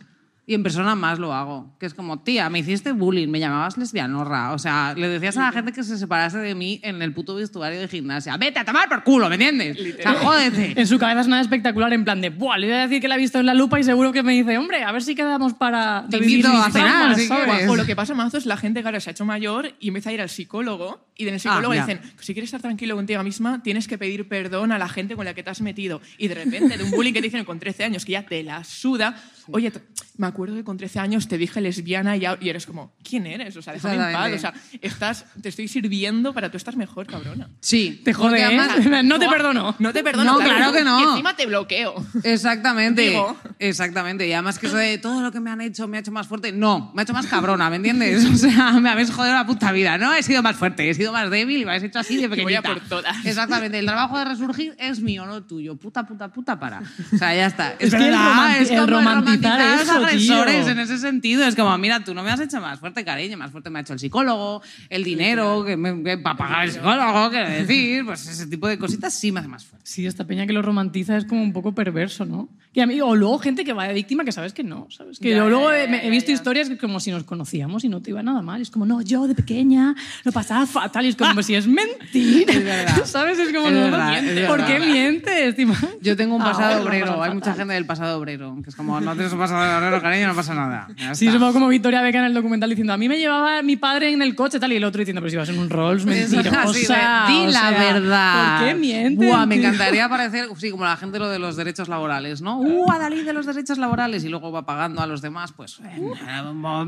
Y en persona más lo hago. Que es como, tía, me hiciste bullying, me llamabas lesbianorra. O sea, le decías a la gente que se separase de mí en el puto vestuario de gimnasia. Vete a tomar por culo, ¿me entiendes? O sea, jódete. En su cabeza es nada espectacular, en plan de, Buah, le voy a decir que la he visto en la lupa y seguro que me dice, hombre, a ver si quedamos para... Te invito a cenar, traumas", si ¿sabes? quieres. O lo que pasa mazo es la gente que ahora se ha hecho mayor y empieza a ir al psicólogo y en el psicólogo Ah, dicen, si quieres estar tranquilo contigo misma, tienes que pedir perdón a la gente con la que te has metido. Y de repente, de un bullying que te dicen con 13 años, que ya te la suda, oye, me acuerdo que con 13 años te dije lesbiana y, eres como, ¿quién eres? O sea, déjame en paz. O sea, estás, te estoy sirviendo para tú estar mejor, cabrona. Sí. Te jode, ¿eh? además- No te perdono. No te perdono. No, claro que no. Y encima te bloqueo. Exactamente. Digo. Exactamente. Y además que eso de todo lo que me han hecho me ha hecho más fuerte. No, me ha hecho más cabrona, ¿me entiendes? O sea, me habéis jodido la puta vida. No he sido más fuerte, he sido más débil y me habéis hecho así de Que voy pequeñita. a por todas. Exactamente. El trabajo de resurgir es mío, no tuyo. Puta, puta, puta, para. O sea, ya está. Es que el romanti- el romantizar los eso, tío. agresores en ese sentido. Es como, mira, tú no me has hecho más fuerte, cariño. Más fuerte me ha hecho el psicólogo, el dinero, que, me- que para pagar el psicólogo, quiero decir. Pues ese tipo de cositas sí me hace más fuerte. Sí, esta peña que lo romantiza es como un poco perverso, ¿no? Y a mí, o luego gente que va de víctima que sabes que no, ¿sabes? Que Ya, yo luego ya, ya, he visto historias que como si nos conocíamos y no te iba nada mal. Es como, no, yo de pequeña lo pasaba fatal. Y es como, si es mentira. <laughs> Es verdad. <laughs> ¿Sabes? Es como, Es no, verdad, mientes. es ¿por qué mientes? Yo tengo un pasado Ahora, obrero. Hay mucha fatal. gente del pasado obrero. Que es como, no tienes un pasado obrero, cariño, no pasa nada. Sí, supongo como Victoria Beca en el documental diciendo, a mí me llevaba mi padre en el coche tal y el otro diciendo, pero si vas en un Rolls, <laughs> Es mentirosa. de, Di o la sea, verdad. ¿Por qué mientes? Buah, me encantaría parecer, sí, como la gente lo de los derechos laborales, ¿no? Uh, Adalí de los derechos laborales y luego va pagando a los demás, pues eh,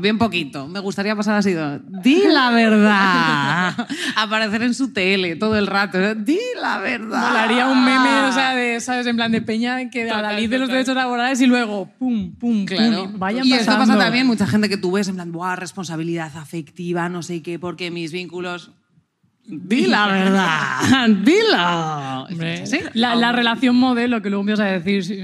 bien poquito. Me gustaría pasar así, de, di la verdad. <laughs> Aparecer en su tele todo el rato, ¿eh? di la verdad. Molaría un meme, o sea, de, ¿sabes? En plan de peña que Total, Adalid de los derechos laborales y luego, pum, pum, Claro. pum. Vaya y esto pasa pasando. también, mucha gente que tú ves en plan, Buah, responsabilidad afectiva, no sé qué, porque mis vínculos. Di la <laughs> verdad, <laughs> ¿Sí? la, la relación modelo que luego empiezas a decir, sí,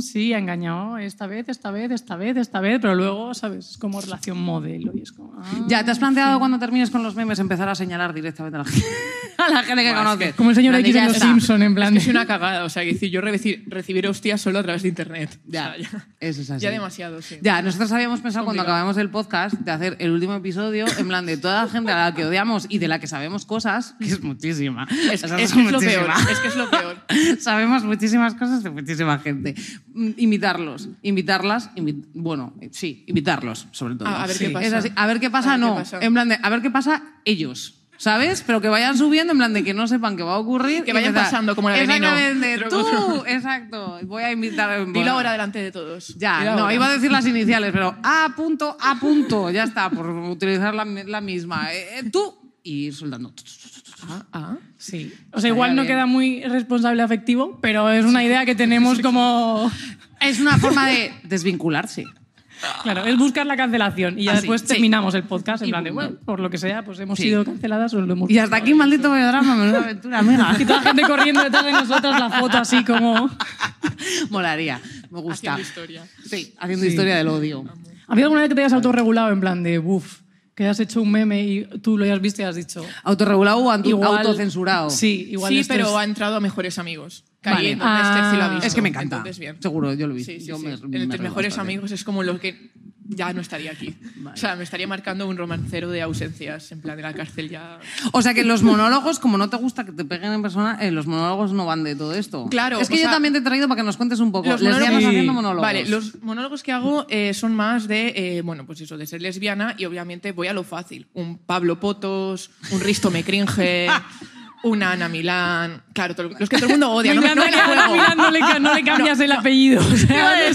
sí, ha engañado esta vez, esta vez, esta vez, esta vez, pero luego, ¿sabes? Es como relación modelo y es como... ah. Ya, ¿te has planteado cuando termines con los memes empezar a señalar directamente a la gente, <laughs> a la gente que es conoces? Como el señor de, Los está. Simpson, en plan Es que una cagada. O sea, que decir, yo recibir, recibir hostias solo a través de internet. O Ya, sea, ya, eso es así. ya demasiado, sí. Ya, nosotros habíamos pensado cuando acabamos el podcast de hacer el último episodio en plan de toda la gente a la que odiamos y de la que sabemos cosas, que es muchísima. Es, es que es lo peor. Es que es lo peor. <laughs> Sabemos muchísimas cosas de muchísima gente. Mm, Invitarlos, invitarlas, invi- bueno, eh, sí, invitarlos, sobre todo. A- a ver qué pasa. Es así. A ver qué pasa, qué no. pasa. En plan de, a ver qué pasa ellos. ¿Sabes? Pero que vayan subiendo en plan de que no sepan qué va a ocurrir. Que vayan pasando como la veneno. Exactamente. Tú, <laughs> exacto. Voy a invitar. Dilo ahora delante de todos. Ya, Dilo no, ahora. iba a decir las iniciales, pero A punto, A punto, ya está, por utilizar la, la misma. Eh, eh, tú y ir soldando. Ah, ah. Sí. O sea, igual no queda muy responsable afectivo, pero es una idea que tenemos como... Es una forma de desvincularse. Claro, es buscar la cancelación y ya Así, después sí. terminamos el podcast en Y plan de, bueno, por lo que sea, pues hemos Sí. sido canceladas o lo hemos... Y hasta aquí, maldito melodrama, menuda aventura, amiga. Y toda la gente corriendo detrás de nosotras la foto así como... <laughs> Molaría, me gusta. Haciendo historia. Sí, haciendo Sí. historia del odio. ¿Ha habido alguna vez que te hayas autorregulado en plan de, uff, que hayas hecho un meme y tú lo hayas visto y has dicho... Autorregulado o Igual- autocensurado. Sí, igual sí, esto pero es- ha entrado a mejores amigos. Vale. Entonces Ah. Terci lo ha visto. Es que me encanta. Entonces, bien. Seguro, yo lo vi. Sí, sí, yo sí. me- En me Entre mejores bastante. amigos es como lo que ya no estaría aquí. O sea, me estaría marcando un romancero de ausencias, en plan de la cárcel ya. O sea que los monólogos, como no te gusta que te peguen en persona, eh, los monólogos no van de todo esto. Claro, Es que yo sea, también te he traído para que nos cuentes un poco. Los Lesbianas monólogos- haciendo monólogos. Vale, los monólogos que hago eh, son más de, eh, bueno, pues eso, de ser lesbiana y obviamente voy a lo fácil. Un Pablo Potos, un Risto Me Cringe, <laughs> una Ana Milán. Claro, todo- los que todo el mundo odia. <laughs> No me, no me la juego. Milán no le, ca- no le cambias el apellido. O sea,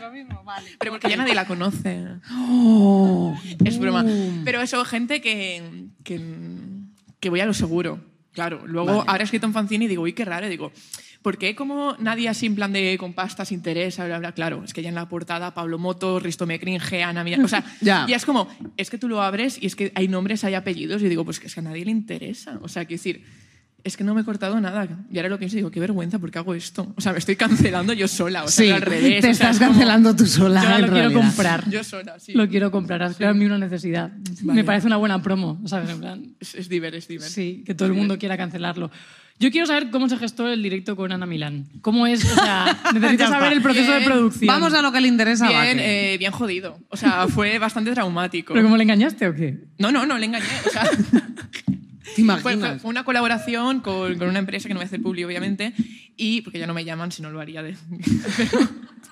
lo mismo, vale. Pero porque ya nadie la conoce. Es broma. Pero eso, gente que, que, que voy a lo seguro. Claro. Luego, ahora he escrito un fanzine y digo, uy, qué raro. Y digo, ¿por qué como nadie así en plan de con pastas interesa? Bla, bla? Claro, es que ya en la portada Pablo Moto, Risto Me Cringe, Ana Mira. O sea, <laughs> Ya. ya es como, es que tú lo abres y es que hay nombres, hay apellidos. Y digo, pues que es que a nadie le interesa. O sea, quiero decir. Es que no me he cortado nada. Y ahora lo pienso y digo, qué vergüenza, ¿por qué hago esto? O sea, me estoy cancelando yo sola. O sea, Sí, al revés. te o sea, estás es como- cancelando tú sola. Yo en lo quiero comprar. Yo sola, sí. Lo quiero comprar. Has creado en mí una necesidad. Me parece una buena promo, ¿sabes? En plan, Es, es diver, es diver. Sí, que todo el mundo quiera cancelarlo. Yo quiero saber cómo se gestó el directo con Ana Milán. ¿Cómo es? O sea, <laughs> necesito saber el proceso de producción. Vamos a lo que le interesa. Bien, eh, bien jodido. O sea, fue bastante traumático. ¿Pero cómo le engañaste o qué? No, no, no le engañé. O sea, <laughs> ¿Te fue- imaginas? fue una colaboración con, con una empresa que no voy a hacer publi, obviamente, y porque ya no me llaman si no lo haría de.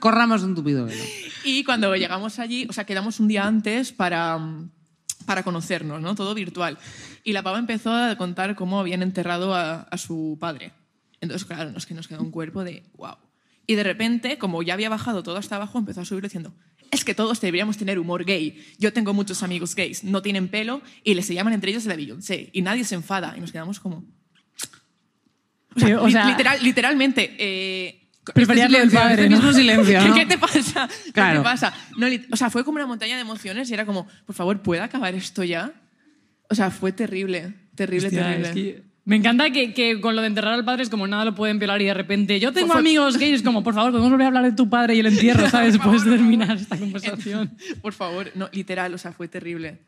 Corramos un tupido velo. <laughs> y cuando llegamos allí, o sea, quedamos un día antes para, para conocernos, ¿no? Todo virtual. Y la pava empezó a contar cómo habían enterrado a, a su padre. Entonces, claro, nos, que nos quedó un cuerpo de wow. Y de repente, como ya había bajado todo hasta abajo, empezó a subir diciendo, es que todos deberíamos tener humor gay. Yo tengo muchos amigos gays, no tienen pelo y les se llaman entre ellos la Beyoncé. Y nadie se enfada. Y nos quedamos como... O sea, Pero, o sea- literal- literalmente... Eh, Preferías lo del silencio, padre, este ¿no? mismo silencio, <laughs> ¿Qué, ¿no? qué te pasa? Claro. ¿Qué te pasa? No, o sea, fue como una montaña de emociones y era como, por favor, ¿puede acabar esto ya? O sea, fue terrible, terrible, Hostia, terrible. es que- Me encanta que, que con lo de enterrar al padre es como nada lo pueden violar y de repente yo tengo Fue- amigos gays, como por favor, podemos volver a hablar de tu padre y el entierro, <laughs> ¿sabes? Después de terminar esta conversación. <laughs> Por favor, no, literal, o sea, fue terrible.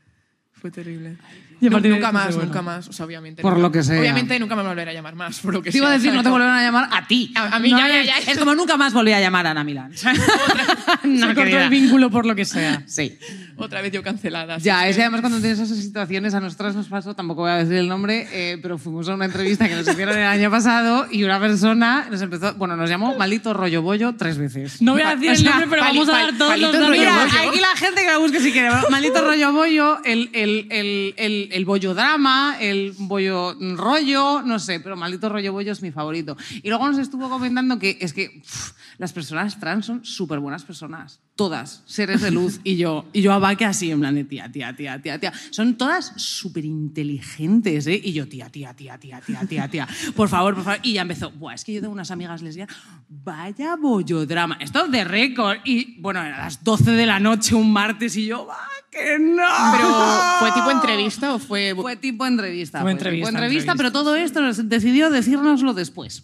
Fue terrible. Y de nunca esto, más, bueno. nunca más, o sea, obviamente. Por nunca- lo que sea. Obviamente nunca me volverá a llamar más, por lo que Te iba a decir, no te volverán a llamar a ti. A- a mí No, ya, ya, es- ya. <laughs> Es como nunca más volví a llamar a Ana Milán. <laughs> <laughs> Se no, cortó querida. el vínculo por lo que sea. Sí. Otra vez yo cancelada. Ya, es que además cuando tienes esas situaciones, a nosotras nos pasó, tampoco voy a decir el nombre, eh, pero fuimos a una entrevista que nos hicieron el año pasado y una persona nos empezó, bueno, nos llamó maldito rollo bollo tres veces. No voy a decir O el nombre, pero pali- vamos a dar todos los rollo Mira, aquí la gente que la busque si quiere. Maldito rollo bollo, el, el, el, el, el bollo drama, el bollo rollo, no sé, pero maldito rollo bollo es mi favorito. Y luego nos estuvo comentando que es que las personas trans son súper buenas personas. Todas, seres de luz. Y yo, y yo a Vaque así, en plan de tía, tía, tía, tía, tía. Son todas súper inteligentes, ¿eh? Y yo, tía, tía, tía, tía, tía, tía, tía. Por favor, por favor. Y ya empezó, Buah, es que yo tengo unas amigas lesbianas. Vaya bollodrama. Esto de récord. Y bueno, a las 12 de la noche, un martes, y yo, va, que no. Pero, ¿fue tipo entrevista o fue...? Fue tipo entrevista. Fue fue entrevista, tipo entrevista, entrevista. pero todo esto nos decidió decírnoslo después.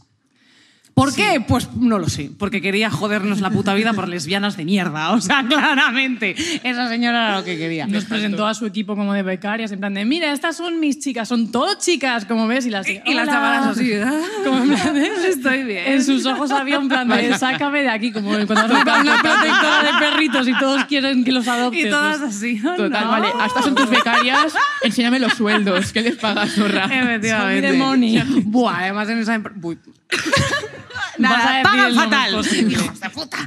¿Por qué? Pues no lo sé. Porque quería jodernos la puta vida por lesbianas de mierda. O sea, <laughs> claramente. Esa señora era lo que quería. Nos presentó a su equipo como de becarias, en plan de, mira, estas son mis chicas, son todas chicas, como ves, y las, Y- y las "Hola". chavalas así, <laughs> "Ah, como en plan de, <laughs> estoy bien. En sus ojos había un plan de, sácame de aquí, como cuando vas a una protectora de perritos y todos quieren que los adoptes. Y todas pues, así. Total, ¿no? vale. Estas son tus becarias, enséñame los sueldos. ¿Qué les pagas, zorra? Efectivamente. Buah, además en esa... Uy. Nada, pagan fatal. Hijos de puta.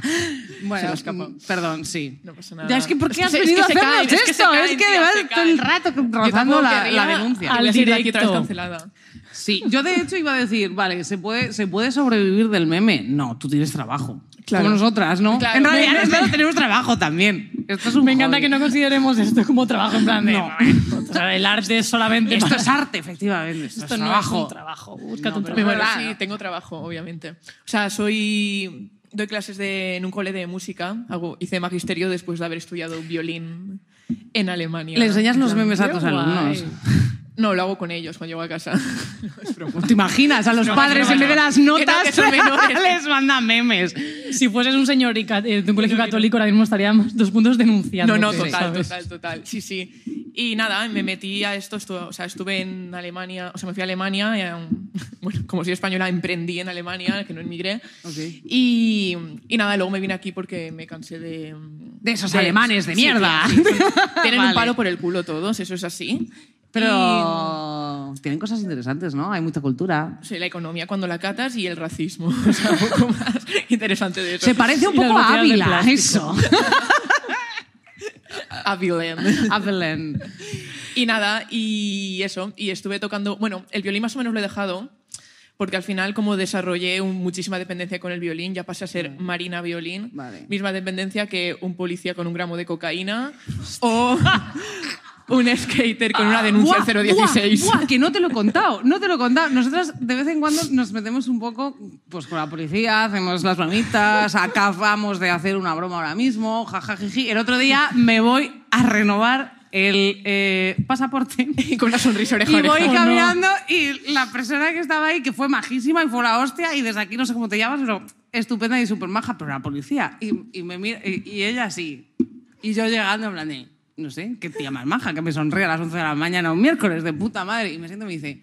Bueno, Se me escapó. mm, perdón, sí. No pasa nada. Ya es que ¿por qué Es has venido es que a hacernos esto? caen, es que tío, además se todo el rato rozando la, la denuncia. al directo. aquí otra vez directo. cancelada. Sí, yo de hecho iba a decir, vale, ¿se puede, ¿se puede sobrevivir del meme? No, tú tienes trabajo. Claro. Como nosotras, ¿no? Claro. En realidad Me- nosotros tenemos trabajo también. Esto es un Me encanta hobby. que no consideremos esto como trabajo, en plan de, No. o sea, el arte es solamente... Esto para- es arte, efectivamente. Esto, Esto es no trabajo. es un trabajo, un No, Me trabajo. verdad. sí, tengo trabajo, obviamente. O sea, soy. Doy clases de, en un cole de música. Hago, hice magisterio después de haber estudiado violín en Alemania. Le enseñas los memes a tus alumnos. No, lo hago con ellos cuando llego a casa. es <laughs> broma. ¿Te imaginas? A los No, padres, no, en vez de no. las Que no, notas, que son <laughs> menores. les mandan memes. Si fueses un señor eh, de un colegio católico, ahora mismo estaríamos dos puntos denunciando. No, no, ¿sabes? total, total, total. Sí, sí. Y nada, me metí a esto, estuve, o sea, estuve en Alemania, o sea, me fui a Alemania, y, um, <laughs> bueno, como soy española, emprendí en Alemania, que no emigré. Ok. Y, y nada, luego me vine aquí porque me cansé de... De esos alemanes de sí, mierda. sí, sí. Tienen Vale. un palo por el culo todos, eso es así. Pero tienen cosas interesantes, ¿no? Hay mucha cultura. Sí, la economía cuando la catas y el racismo. <laughs> O sea, un poco más interesante de eso. Se parece un poco a Ávila, eso. a Villain. Avelén. Y nada, y eso, y estuve tocando, bueno, el violín más o menos lo he dejado, porque al final como desarrollé un- muchísima dependencia con el violín, ya pasé a ser Marina Violín, Vale. misma dependencia que un policía con un gramo de cocaína o <laughs> un skater con una denuncia Buah, al 016. buah, buah, que no te lo he contado, no te lo he contado. Nosotras de vez en cuando nos metemos un poco pues, con la policía, hacemos las bromitas, acabamos de hacer una broma ahora mismo, jajajiji. El otro día me voy a renovar el eh, pasaporte. Y con una sonrisa oreja Y voy ¿O no? caminando y la persona que estaba ahí, que fue majísima y fue la hostia, y desde aquí no sé cómo te llamas, pero estupenda y súper maja, pero la policía. Y, y me mira, y, y ella así. Y yo llegando en plan de, no sé, qué tía más maja, que me sonríe a las 11 de la mañana un miércoles de puta madre. Y me siento y me dice,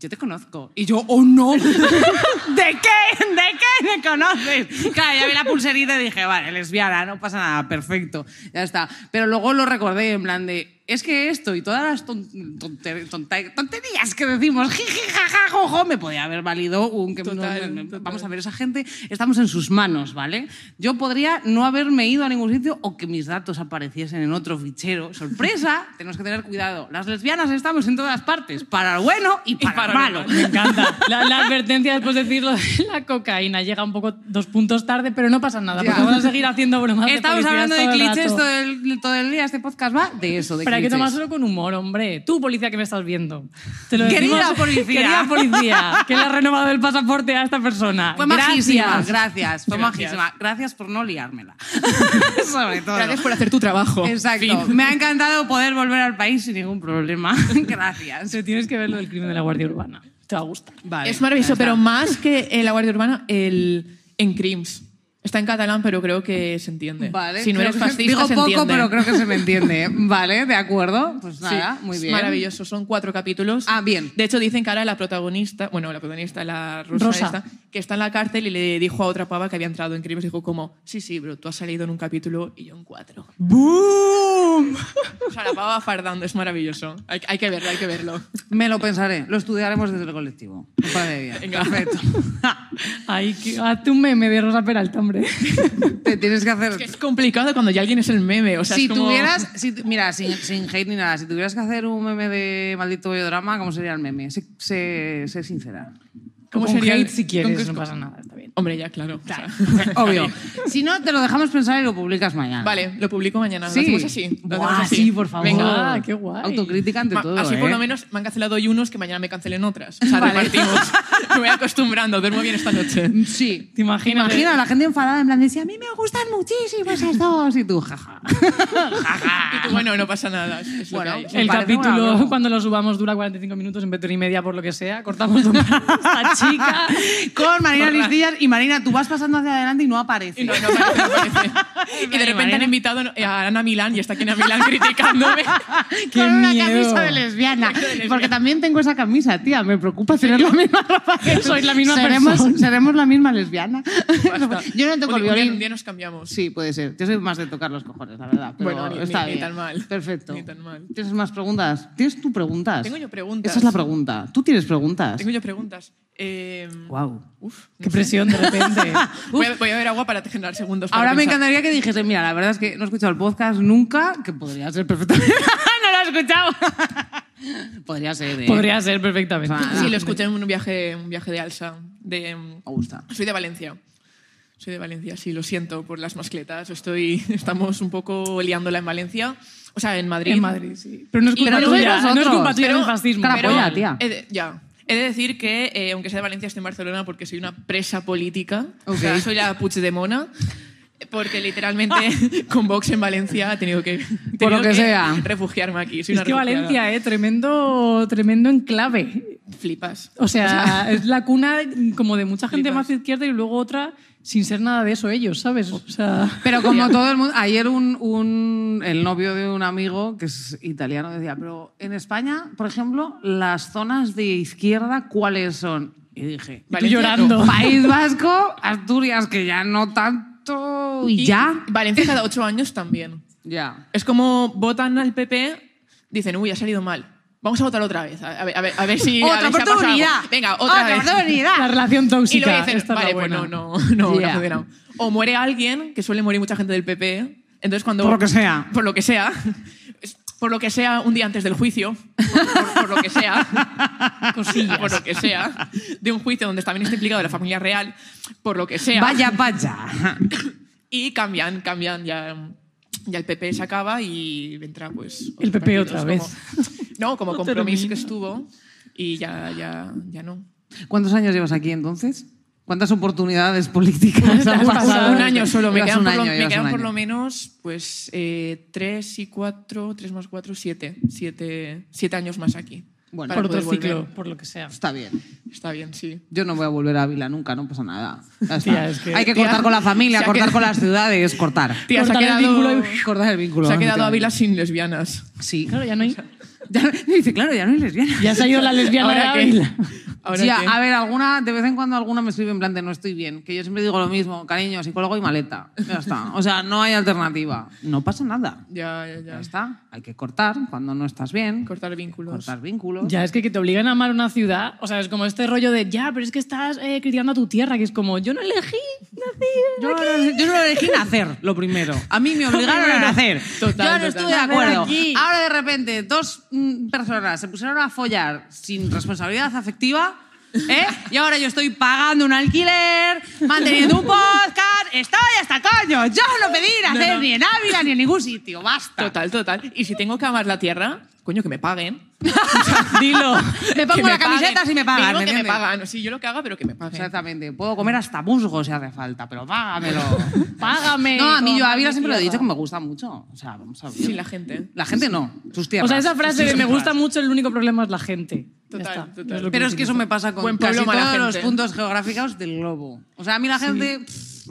yo te conozco. Y yo, oh no, <laughs> ¿de qué? ¿De qué me conoces? Claro, ya vi la pulserita y dije, vale, lesbiana, no pasa nada, perfecto, ya está. Pero luego lo recordé en plan de, es que esto y todas las ton- tonter- tonterías que decimos, jiji, jaja, jojo, me podía haber valido un... Que Total, no- total. Vamos a ver, esa gente, estamos en sus manos, ¿vale? Yo podría no haberme ido a ningún sitio o que mis datos apareciesen en otro fichero. Sorpresa, <laughs> tenemos que tener cuidado. Las lesbianas estamos en todas partes, para el bueno y para, para el lo malo. Me encanta. <laughs> La, la advertencia después de decirlo de la cocaína llega un poco dos puntos tarde, pero no pasa nada, Ya. porque vamos a seguir haciendo bromas. de Estamos policías hablando de clichés todo el, todo el día. Este podcast va de eso, de hay que tomárselo con humor, hombre. Tú, policía que me estás viendo. Te lo Querida decimos- policía. Querida policía, que le ha renovado el pasaporte a esta persona. Fue majísima, Gracias. gracias. Fue Gracias. majísima. Gracias por no liármela. <laughs> Sobre todo. Gracias por hacer tu trabajo. Exacto. Fin. Me ha encantado poder volver al país sin ningún problema. <laughs> Gracias. Te tienes que ver lo del crimen de la Guardia Urbana. Te va a gustar. Vale, es maravilloso, pero más que eh, la Guardia Urbana, el en Crims. Está en catalán, pero creo que se entiende. Vale, si no eres fascista, Digo se poco, entiende. pero creo que se me entiende. <laughs> Vale, de acuerdo. Pues Sí, nada, muy bien. Maravilloso, son cuatro capítulos. Ah, bien. De hecho, dicen que ahora la protagonista, bueno, la protagonista, la Rosa, Rosa. esta, que está en la cárcel y le dijo a otra pava que había entrado en Crims, dijo como, sí, sí, pero tú has salido en un capítulo y yo en cuatro. ¡Boom! <laughs> O sea, la pava fardando, es maravilloso. Hay, hay que verlo, hay que verlo. Me lo pensaré. Lo estudiaremos desde el colectivo. Bien. Venga. Perfecto. <laughs> Ay, que, hazte un meme de Rosa Peralta, hombre. <laughs> Te tienes que hacer... Es que es complicado cuando ya alguien es el meme. O sea, si es como... tuvieras, si mira, sin, sin hate ni nada, si tuvieras que hacer un meme de maldito drama, ¿cómo sería el meme? Sé, sé- sé sincera. ¿Cómo Con sería hate si quieres, no pasa nada, está bien. Hombre, ya, claro. o sea. <laughs> Obvio. Si no, te lo dejamos pensar y lo publicas mañana. Vale, lo publico mañana. Sí. Lo hacemos así. Lo Buah, hacemos así. sí, por favor. Venga. Ah, qué guay. Autocrítica ante Ma- todo. así ¿eh? por lo menos me han cancelado hoy unos que mañana me cancelen otras. O sea, Vale. repartimos. <laughs> me voy acostumbrando, duermo bien esta noche. Sí. ¿Te imaginas? Imagina a la gente enfadada en plan de si a mí me gustan muchísimo esas dos y tú jaja. <laughs> Y tú, bueno, no pasa nada. es- lo Bueno, que hay. El capítulo, cuando lo subamos, dura 45 minutos en vez de y media, por lo que sea. Cortamos esta chica. Con Marina Listillas y Marina, tú vas pasando hacia adelante y no aparece. Y no, no parece, no parece. <laughs> Y de repente Marina. han invitado a Ana Milán y está aquí Ana Milán criticándome. <laughs> Qué con una miedo. camisa de lesbiana. Porque también tengo esa camisa, tía. Me preocupa tener la misma ropa que Sois la misma seremos, persona. Seremos la misma lesbiana. Basta. <laughs> Yo no toco el violín. Un día nos cambiamos. Sí, puede ser. Yo soy más de tocar los cojones, la verdad. Pero Bueno, ni- está ni- ni bien. tan mal. Perfecto. Ni tan mal. ¿Tienes más preguntas? ¿Tienes tú preguntas? Tengo yo preguntas. Esa es la pregunta. ¿Tú tienes preguntas? Tengo yo preguntas. Eh, Wow. Uf, no Qué sé. presión de repente. <laughs> Voy a, voy a beber agua para generar segundos. para Ahora me pensar. encantaría que dijese, mira, la verdad es que no he escuchado el podcast nunca, que podría ser perfectamente. <laughs> no lo he escuchado. <laughs> podría ser, ¿eh? Podría ser perfectamente. Ah. Sí, lo escuché en un viaje, un viaje de Alsa. De, Me gusta. soy de Valencia. Soy de Valencia, sí, lo siento por las mascletas. Estoy, estamos un poco liándola en Valencia. O sea, en Madrid. En Madrid, sí. Pero no es culpa tuya. No es culpa tuya del fascismo. Pero- polla, tía. de- ya. He de decir que, eh, aunque sea de Valencia, estoy en Barcelona porque soy una presa política. O sea, soy la Puigdemona. Porque literalmente <laughs> con Vox en Valencia he tenido que, he Por lo tenido que sea. refugiarme aquí. Soy Es una que refugiada. Valencia, eh, tremendo, tremendo enclave. Flipas. O sea, <laughs> es la cuna como de mucha gente Flipas. más izquierda y luego otra sin ser nada de eso ellos, ¿sabes? O sea, Pero como <laughs> todo el mundo, ayer un, un- el novio de un amigo que es italiano decía, pero en España, por ejemplo, las zonas de izquierda, ¿cuáles son? Y dije, tú llorando. País Vasco, Asturias, que ya no tanto, y, Y ya. Valencia cada ocho años también. Ya. Es como votan al PP, dicen, uy, ha salido mal. Vamos a votar otra vez. A ver, a ver, a ver si. a Otra ver si ha pasado algo. oportunidad. Venga, otra, vez. oportunidad. la relación Y tóxica. luego dicen, esta vale, pues no, no, no, no ha funcionado. O muere alguien, que suele morir mucha gente del PP. Entonces cuando... Por lo que sea. Por lo que sea. <laughs> Por lo que sea, un día antes del juicio. Por, <laughs> por- por lo que sea. <laughs> Cosillas. Por lo que sea. De un juicio donde también está implicado la familia real. Por lo que sea. Vaya, vaya. Y cambian, cambian ya. Ya el PP se acaba y entra pues... El PP otra vez. como- no, como No compromiso que estuvo y ya, ya, ya no. ¿Cuántos años llevas aquí entonces? ¿Cuántas oportunidades políticas <laughs> Has han pasado? pasado? un año solo. Me quedan, por, lo, me quedan por lo menos pues eh, tres y cuatro, tres más cuatro, siete. Siete, siete años más aquí. Bueno, Por otro volver. ciclo, por lo que sea. Está bien. Está bien, sí. Yo no voy a volver a Ávila nunca, no pasa nada. Ya está. Tía, es que- Hay que Tía, cortar con la familia, cortar quedado- con las ciudades, cortar. Tía, se ha el quedado, vínculo y- Cortar el vínculo. se ha quedado. Ávila sin lesbianas. Sí. Claro, ya no hay. Ya- <laughs> dice, claro, ya no hay lesbiana. Ya se ha ido la lesbiana ¿Ahora? Ávila. Ahora Sí, a, ver, alguna, de vez en cuando alguna me escribe en plan de no estoy bien, que yo siempre digo lo mismo, cariño, psicólogo y maleta. Ya está. O sea, no hay alternativa. No pasa nada. Ya, ya, Ya ya. está. Hay que cortar cuando no estás bien. Cortar vínculos. Cortar vínculos. Ya es que, que te obligan a amar una ciudad, o sea, es como este rollo de, ya, pero es que estás eh, criticando a tu tierra, que es como, yo no elegí nacer Yo, aquí". no- yo no elegí nacer, lo primero. A mí me <laughs> obligaron a nacer. Total, yo no total. estuve de acuerdo. aquí. Ahora de repente dos personas se pusieron a follar sin responsabilidad afectiva. ¿eh? Y ahora yo estoy pagando un alquiler, manteniendo un podcast. Estoy hasta coño. Yo no pedí nacer no. ni en Ávila ni en ningún sitio. Basta. Total, total. Y si tengo que amar la tierra, coño, que me paguen. <laughs> Dilo. Me pongo Que la camiseta paguen. si me pagan. ¿me que me pagan. Sí, yo lo que haga, pero que me paguen. Exactamente. Puedo comer hasta musgo si hace falta, pero págamelo. <laughs> Págame. No, a mí yo a Ávila siempre lo he dicho que me gusta mucho. O sea, vamos a ver. Sí, la gente. La gente no, sus tierras. O sea, esa frase de me gusta mucho, el único problema es la gente. Total. Es Pero es que eso me pasa con Buen casi pueblo, todos los puntos geográficos del globo. O sea, a mí la gente,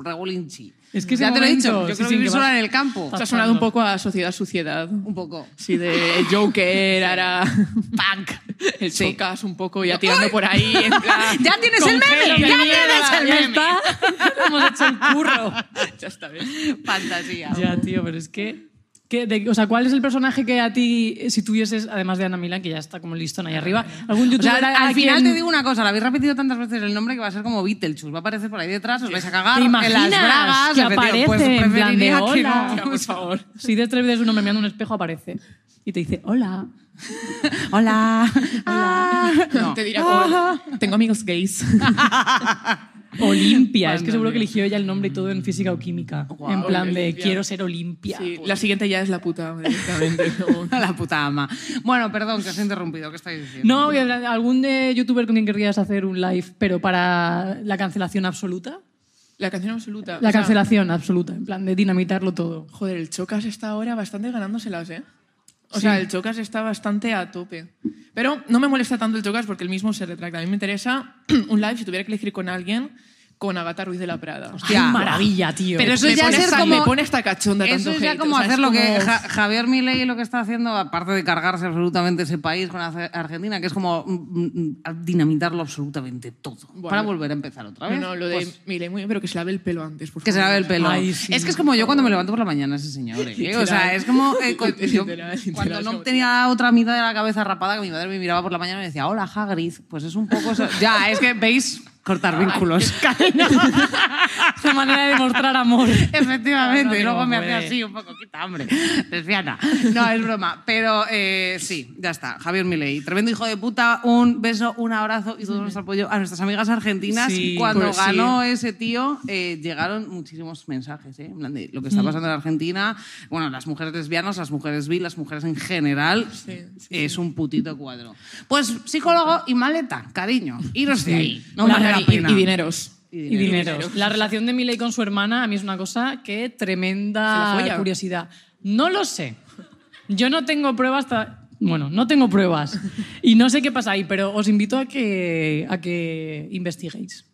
regulinchi. Es que ya te lo he dicho, yo sí, quiero sí, vivir sola en el campo. Se ha sonado un poco a Sociedad Suciedad. Un poco. Sí, de Joker, ahora <laughs> Punk. el Sí. chocas un poco ya tirando por ahí. En <laughs> plan, Ya tienes el meme, ya mierda, tienes el Ya meme. está. <laughs> Hemos hecho el curro. Ya está bien. Fantasía. Ya, tío, pero es que... que de- o sea, ¿cuál es el personaje que a ti, si tuvieses, además de Ana Milán, que ya está como listón ahí arriba, algún O youtuber sea, a al final quien- te digo una cosa, la habéis repetido tantas veces el nombre que va a ser como Beetlejuice. Va a aparecer por ahí detrás, os vais a cagar ¿Te en las imaginas bragas. que aparece Pues en plan de hola? no. Por favor. Si de tres veces uno me mirando un espejo aparece y te dice, hola. <laughs> <laughs> Hola. Ah. No. Te dirá como, tengo amigos gays. <laughs> Olimpia. es que seguro que eligió ella el nombre y todo en física o química. En plan de Olimpia. quiero ser Olimpia. Sí, la siguiente ya es la puta, directamente. <laughs> la puta ama. Bueno, perdón, que os he interrumpido. ¿Qué estáis diciendo? No, algún de youtuber con quien querrías hacer un live, pero para la cancelación absoluta. La canción absoluta. La sea, cancelación absoluta, en plan de dinamitarlo todo. Joder, el Chocas está ahora bastante ganándoselas, ¿eh? O sea, el Chocas está bastante a tope. Pero no me molesta tanto el Chocas porque él mismo se retracta. A mí me interesa <clears throat> un live, si tuviera que elegir con alguien, con Agatha Ruiz de la Prada. Hostia. Ay, maravilla, tío. Pero eso me, ya ser esta, como- me pone esta cachonda Eso tanto es ya hate, como o sea, hacer es lo que Ja- Javier Milei lo que está haciendo, aparte de cargarse absolutamente ese país con Ar- Argentina, que es como mm, mm, dinamitarlo absolutamente todo Bueno. para volver a empezar otra vez. no, lo de Pues, Milei muy bien, pero que se lave el pelo antes, por que se lave el pelo. Ay, sí, es que es como yo cuando me levanto por la mañana, ese señor. ¿eh? O sea, es como eh, <laughs> cu- yo, Literal, literal, cuando es no tenía otra mitad de la cabeza rapada, que mi madre me miraba por la mañana y me decía, hola, Hagrid. Pues es un poco... eso. ya, es que veis cortar vínculos. Una <laughs> manera de demostrar amor. Efectivamente, No, no, y luego no me hacía así un poco, quita hambre, lesbiana. No, es broma. Pero eh, sí, ya está. Javier Milei, tremendo hijo de puta. Un beso, un abrazo y todo nuestro apoyo a nuestras amigas argentinas. Sí, Cuando pues sí. ganó ese tío, eh, llegaron muchísimos mensajes. ¿eh? En plan de lo que está pasando en Argentina. Bueno, las mujeres lesbianas, las mujeres bi, las mujeres en general. Sí, sí, es un putito cuadro. Pues psicólogo y maleta, cariño. Iros de ahí. No La- y, pena. y dineros. Y dinero. La relación de Milei con su hermana a mí es una cosa que ¿Se la tremenda curiosidad. No lo sé. Yo no tengo pruebas. hasta- Bueno, no tengo pruebas. Y no sé qué pasa ahí, pero os invito a que, a que investiguéis.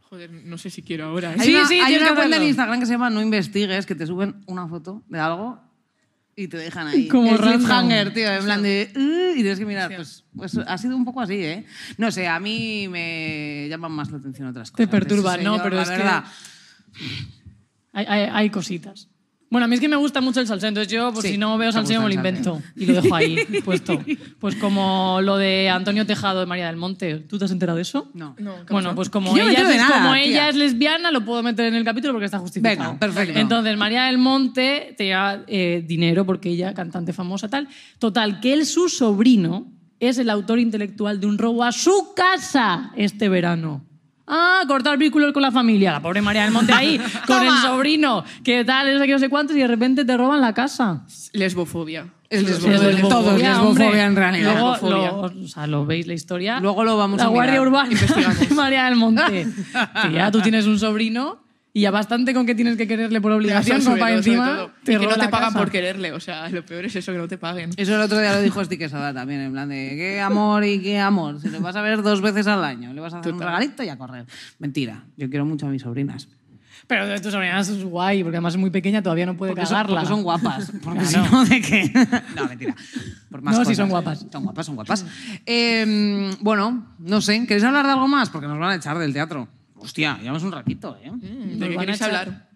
Joder, no sé si quiero ahora. ¿eh? Hay Sí, una, sí, hay una cuenta en. Instagram que se llama No Investigues, que te suben una foto de algo y te dejan <laughs> ahí. Como el random. cliffhanger, tío, en plan de... "Uh", y tienes que mirar. Pues, pues ha sido un poco así, ¿eh? No sé, a mí me llaman más la atención otras Te cosas. perturba, Ese no, pero la es que- verdad. Hay, hay- hay cositas. Bueno, a mí es que me gusta mucho el salseo, entonces yo, pues Sí, si no veo salseo, me lo invento y lo dejo ahí <laughs> puesto. Pues como lo de Antonio Tejado de María del Monte. ¿Tú te has enterado de eso? No. No, ¿qué Bueno, pues como, no ella, de es, nada, como ella es lesbiana, lo puedo meter en el capítulo porque está justificado. Venga, perfecto. Entonces, María del Monte tenía eh, dinero porque ella, cantante famosa, tal. Total, que él, su sobrino, es el autor intelectual de un robo a su casa este verano. Ah, cortar vínculos con la familia. La pobre María del Monte ahí, <laughs> con el sobrino, que tal, no sé qué, no sé cuántos, y de repente te roban la casa. Lesbofobia. Es lesbofobia. lesbofobia. Todo es lesbofobia en realidad. Luego, Lesbofobia. lo, o sea, lo veis la historia. Luego lo vamos la a Guardia mirar. Urbana. <laughs> Investigamos. María del Monte. <laughs> Que ya tú tienes un sobrino y ya bastante con que tienes que quererle por obligación, como para encima te y que no te pagan casa. por quererle. O sea, lo peor es eso, que no te paguen. Eso el otro día lo dijo Stick Quesada también, en plan de qué amor y qué amor. Si le vas a ver dos veces al año, le vas a hacer un Total. regalito y a correr. Mentira, yo quiero mucho a mis sobrinas. Pero de tus sobrinas es guay, porque además es muy pequeña, todavía no puede Porque son, cagarla. porque son guapas. Porque Claro. si no, ¿de qué? No, mentira. Por más No, sí cosas. son guapas. Son guapas, son guapas. Eh, bueno, no sé. ¿Queréis hablar de algo más? Porque nos van a echar del teatro. Hostia, llevamos un ratito, ¿eh? Mm, ¿De qué queréis hablar?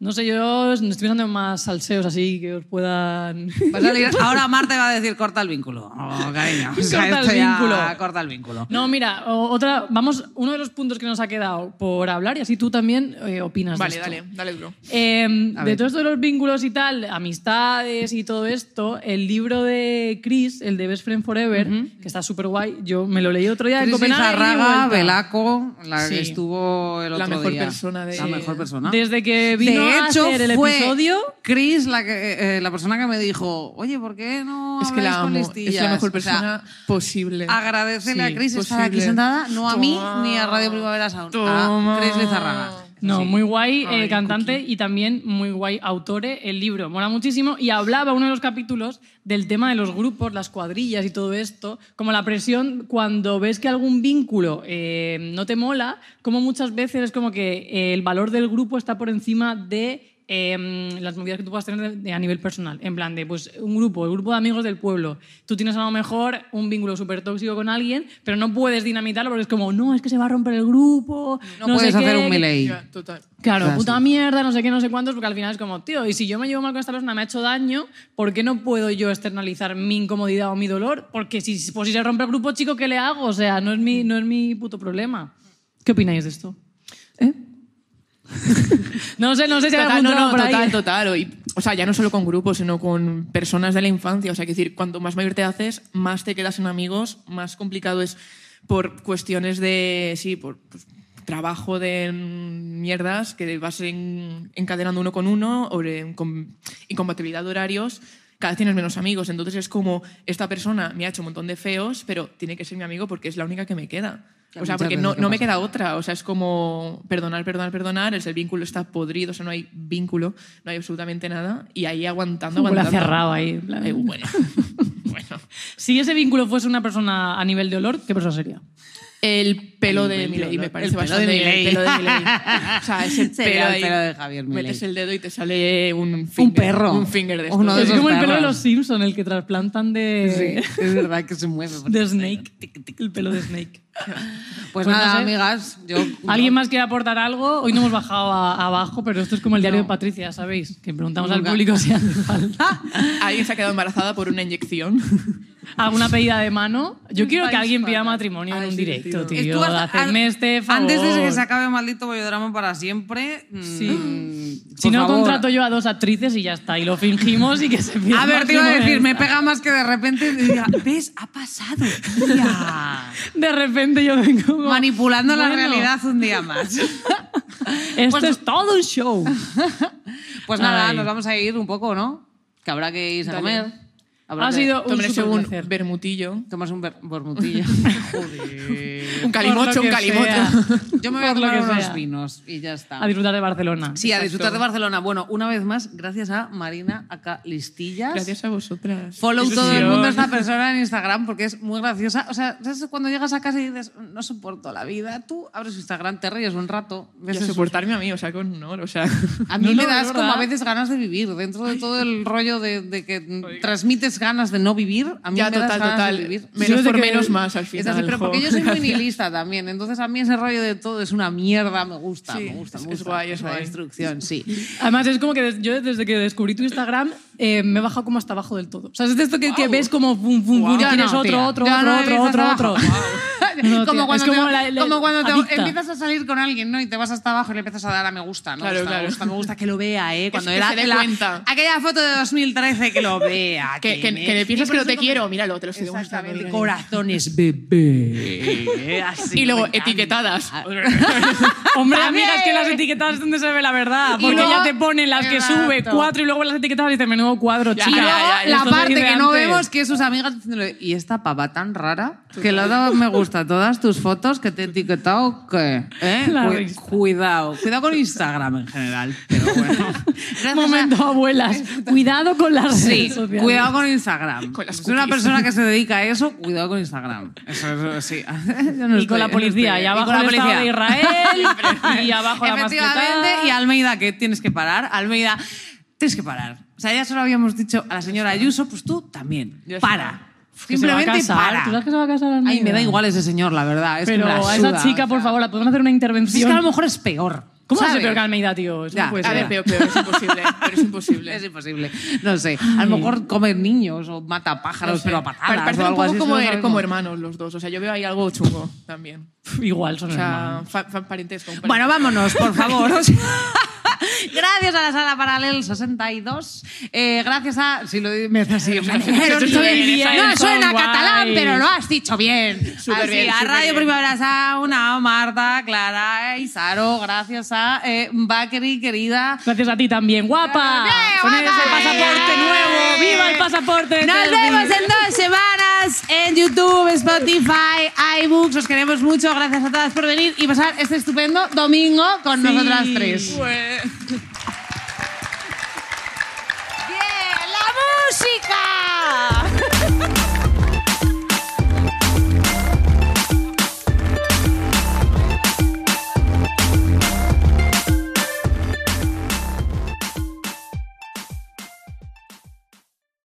No sé, yo estoy pensando en más salseos así que os puedan... Salir- <laughs> ahora Marta va a decir corta el vínculo. Oh, cariño. O <laughs> sea, Corta el ya- vínculo. Corta el vínculo. No, mira, otra, vamos, uno de los puntos que nos ha quedado por hablar y así tú también eh, opinas Vale, de esto. dale, dale duro. Eh, A de ver. todo esto de los vínculos y tal, amistades y todo esto, el libro de Chris, el de Best Friend Forever, que está súper guay, yo me lo leí otro día en Cris Copenhague. Velaco, la Sí. que estuvo el La otro mejor día. persona de- La mejor persona. Desde que vino de a hecho, hacer el fue episodio, Chris la, que, eh, la persona que me dijo, oye, ¿por qué no Es que la con amo. listillas? Es la mejor O sea, persona posible. agradecerle Sí, a Chris estar aquí sentada, no a mí Toma. ni a Radio Primavera Sound, Toma. a Chris Lizarraga. No, muy guay eh, cantante y también muy guay autore el libro. Mola muchísimo y hablaba uno de los capítulos del tema de los grupos, las cuadrillas y todo esto, como la presión cuando ves que algún vínculo eh, no te mola, como muchas veces es como que eh, el valor del grupo está por encima de eh, las movidas que tú puedas tener de- de- a nivel personal. En plan de, pues, un grupo, el grupo de amigos del pueblo. Tú tienes a lo mejor un vínculo súper tóxico con alguien, pero no puedes dinamitarlo porque es como, no, es que se va a romper el grupo. No, sé puedes hacer qué, un que-. Ya, total. Claro, puta mierda, no sé qué, no sé cuántos, porque al final es como, tío, y si yo me llevo mal con esta persona, me ha hecho daño, ¿por qué no puedo yo externalizar mi incomodidad o mi dolor? Porque si, pues si se rompe el grupo, chico, ¿qué le hago? O sea, no es mi, no es mi puto problema. ¿Qué opináis de esto? ¿Eh? <laughs> no sé, no sé si Total, no, no, por ahí. total, total. O, sea, ya no solo con grupos, sino con personas de la infancia. O sea, que decir, cuanto más mayor te haces, más te quedas en amigos, más complicado es por cuestiones de, sí, por pues, trabajo de mierdas que vas en- encadenando uno con uno, o de incompatibilidad de horarios. Cada vez tienes menos amigos. Entonces es como, esta persona me ha hecho un montón de feos, pero tiene que ser mi amigo porque es la única que me queda. O sea, porque no, no me queda otra. O sea, es como perdonar, perdonar, perdonar. El vínculo está podrido, o sea, no hay vínculo, no hay absolutamente nada. Y ahí aguantando, aguantando. cerrado ahí. en plan. Eh, bueno, <laughs> bueno. Si ese vínculo fuese una persona a nivel de olor, ¿qué persona sería? El pelo El de pelo, Milei ¿no? me parece El pelo bastante de Milei. el pelo de Milei. <laughs> O sea, ese Sería pelo el pelo de Javier Milei. Metes el dedo y te sale un finger. perro. Un finger de estos. Uno de Es como el pelo de perros. los Simpson, el que trasplantan de, Sí, es verdad que se mueve. <laughs> de Snake. El pelo de Snake. <laughs> Pues, Pues no nada, sé. amigas, yo... ¿Alguien más quiere aportar algo? Hoy no hemos bajado a- abajo, pero esto es como el diario No. de Patricia, ¿sabéis? Que preguntamos al Nunca. público si hace falta. Alguien se ha quedado embarazada por una inyección. ¿Alguna pedida de mano? Yo quiero que alguien pida matrimonio en un directo, tío. Hacedme este favor. Antes de que se acabe maldito bollodrama para siempre. mm, Sí. Si no, favor. contrato yo a dos actrices y ya está. Y lo fingimos y que se pida A ver, te iba a decir, me pega más que de repente diga, ¿ves? Ha pasado. tía". De repente yo vengo como, Manipulando la bueno, realidad un día más. Esto Pues- es todo un show. Pues nada, Ay. nos vamos a ir un poco, ¿no? Que habrá que irse a comer. Ha sido un un vermutillo. Tomas un. <laughs> Joder. Un calimocho, un calimocho. sea. <laughs> Yo me voy a Por tomar unos sea. vinos y ya está. A disfrutar de Barcelona. Sí, a disfrutar de Barcelona. Bueno, una vez más, gracias a Marina acá Listillas. Gracias a vosotras. Follow todo el mundo a esta persona en Instagram porque es muy graciosa. O sea, ¿sabes? cuando llegas a casa y dices, no soporto la vida, tú abres Instagram, te ríes un rato. Y ves a sus- soportarme a mí, o sea, con honor, o sea... A mí <laughs> No, me das como a veces ganas de vivir. Dentro de todo el rollo de, de que transmites ganas de no vivir, a mí ya, me das total, ganas total. de vivir. Menos por que- menos más al Es final. así, pero porque yo soy muy <laughs> nihilista también. Entonces a mí ese rollo de todo es una mierda. Me gusta, Sí, me gusta, me es- es gusta. guay, es Esa guay. destrucción, sí. <laughs> Además, es como que des- yo desde que descubrí tu Instagram eh, me he bajado como hasta abajo del todo. O sea, es de esto que, que ves como pum, pum, pum, y Yo tienes no, otro, tía. otro, Yo otro, no otro, otro, otro. abajo. <laughs> No, <laughs> como cuando, es como te, la- la- como cuando te adicta. empiezas a salir con alguien, ¿no? Y te vas hasta abajo y le empiezas a dar a me gusta, me Claro, gusta, claro. me gusta, me gusta, que lo vea, ¿eh? Cuando era se dé la- cuenta. Aquella foto de 2013, que lo vea. <laughs> Que, que, que le piensas que no te quiero, míralo, te lo estoy. Exactamente, corazones <laughs> bebé. Así, Y luego etiquetadas. Hombre, amigas, que las etiquetadas es donde se ve la verdad. Porque luego- ya te ponen las que sube cuatro y luego las etiquetadas y dices, menudo cuadro, chica. ya, ya, ya. la parte que no vemos que sus amigas diciéndole, y esta pava tan rara que le ha dado me gusta todas tus fotos que te he etiquetado que ¿Eh? <laughs> Cu- cuidado cuidado con Instagram en general pero bueno <laughs> Gracias a- Momento, <laughs> abuelas. Cuidado con las Sí, redes sociales. cuidado con Instagram. Con si una persona que se dedica a eso, cuidado con Instagram. Eso, eso sí. Yo no Y con la policía, no y abajo con la policía. de Israel, y abajo la Efectivamente, y Almeida, que tienes que parar. Almeida, tienes que parar. O sea, ya se lo habíamos dicho a la señora Ayuso, pues tú también. Para. Que se va a Simplemente casar. para. ¿Tú sabes que se va a casar Ay, me da igual ese señor, la verdad. Es que Pero me la a esa chica, o por sea. favor, la podemos hacer una Es intervención. que a lo mejor es peor. ¿Cómo va a ser ¿sabes? peor que Almeida, tío? Eso Ya, no puede a ser. A ver, peor, peor, es imposible. Pero es imposible. Es imposible. No sé. A lo mejor come niños o mata pájaros, No sé. pero a patadas. Pare- Parecen o un algo poco así, como, eso no her- sabemos. como hermanos los dos. O sea, yo veo ahí algo chungo también. Igual son O sea, hermanos. fa- fa- parentesco. un Bueno, vámonos, por favor. O sea, <laughs> <laughs> gracias a la sala Paralel 62. Eh, gracias a. Si lo me hace <laughs> así. No bien, no suena catalán, pero lo has dicho bien. Súper Así, bien, a Radio bien. Primavera Sound, a Marta, Clara y Saro. Gracias a eh, Bakeri, querida. Gracias a ti también, guapa. ¡Eh, Con guapa! ese pasaporte ¡Eh! nuevo. ¡Viva el pasaporte! Nos vemos en dos semanas en YouTube, Spotify, iBooks. Os queremos mucho. Gracias a todas por venir y pasar este estupendo domingo con Sí. nosotras tres. ¡Bien! ¡La música!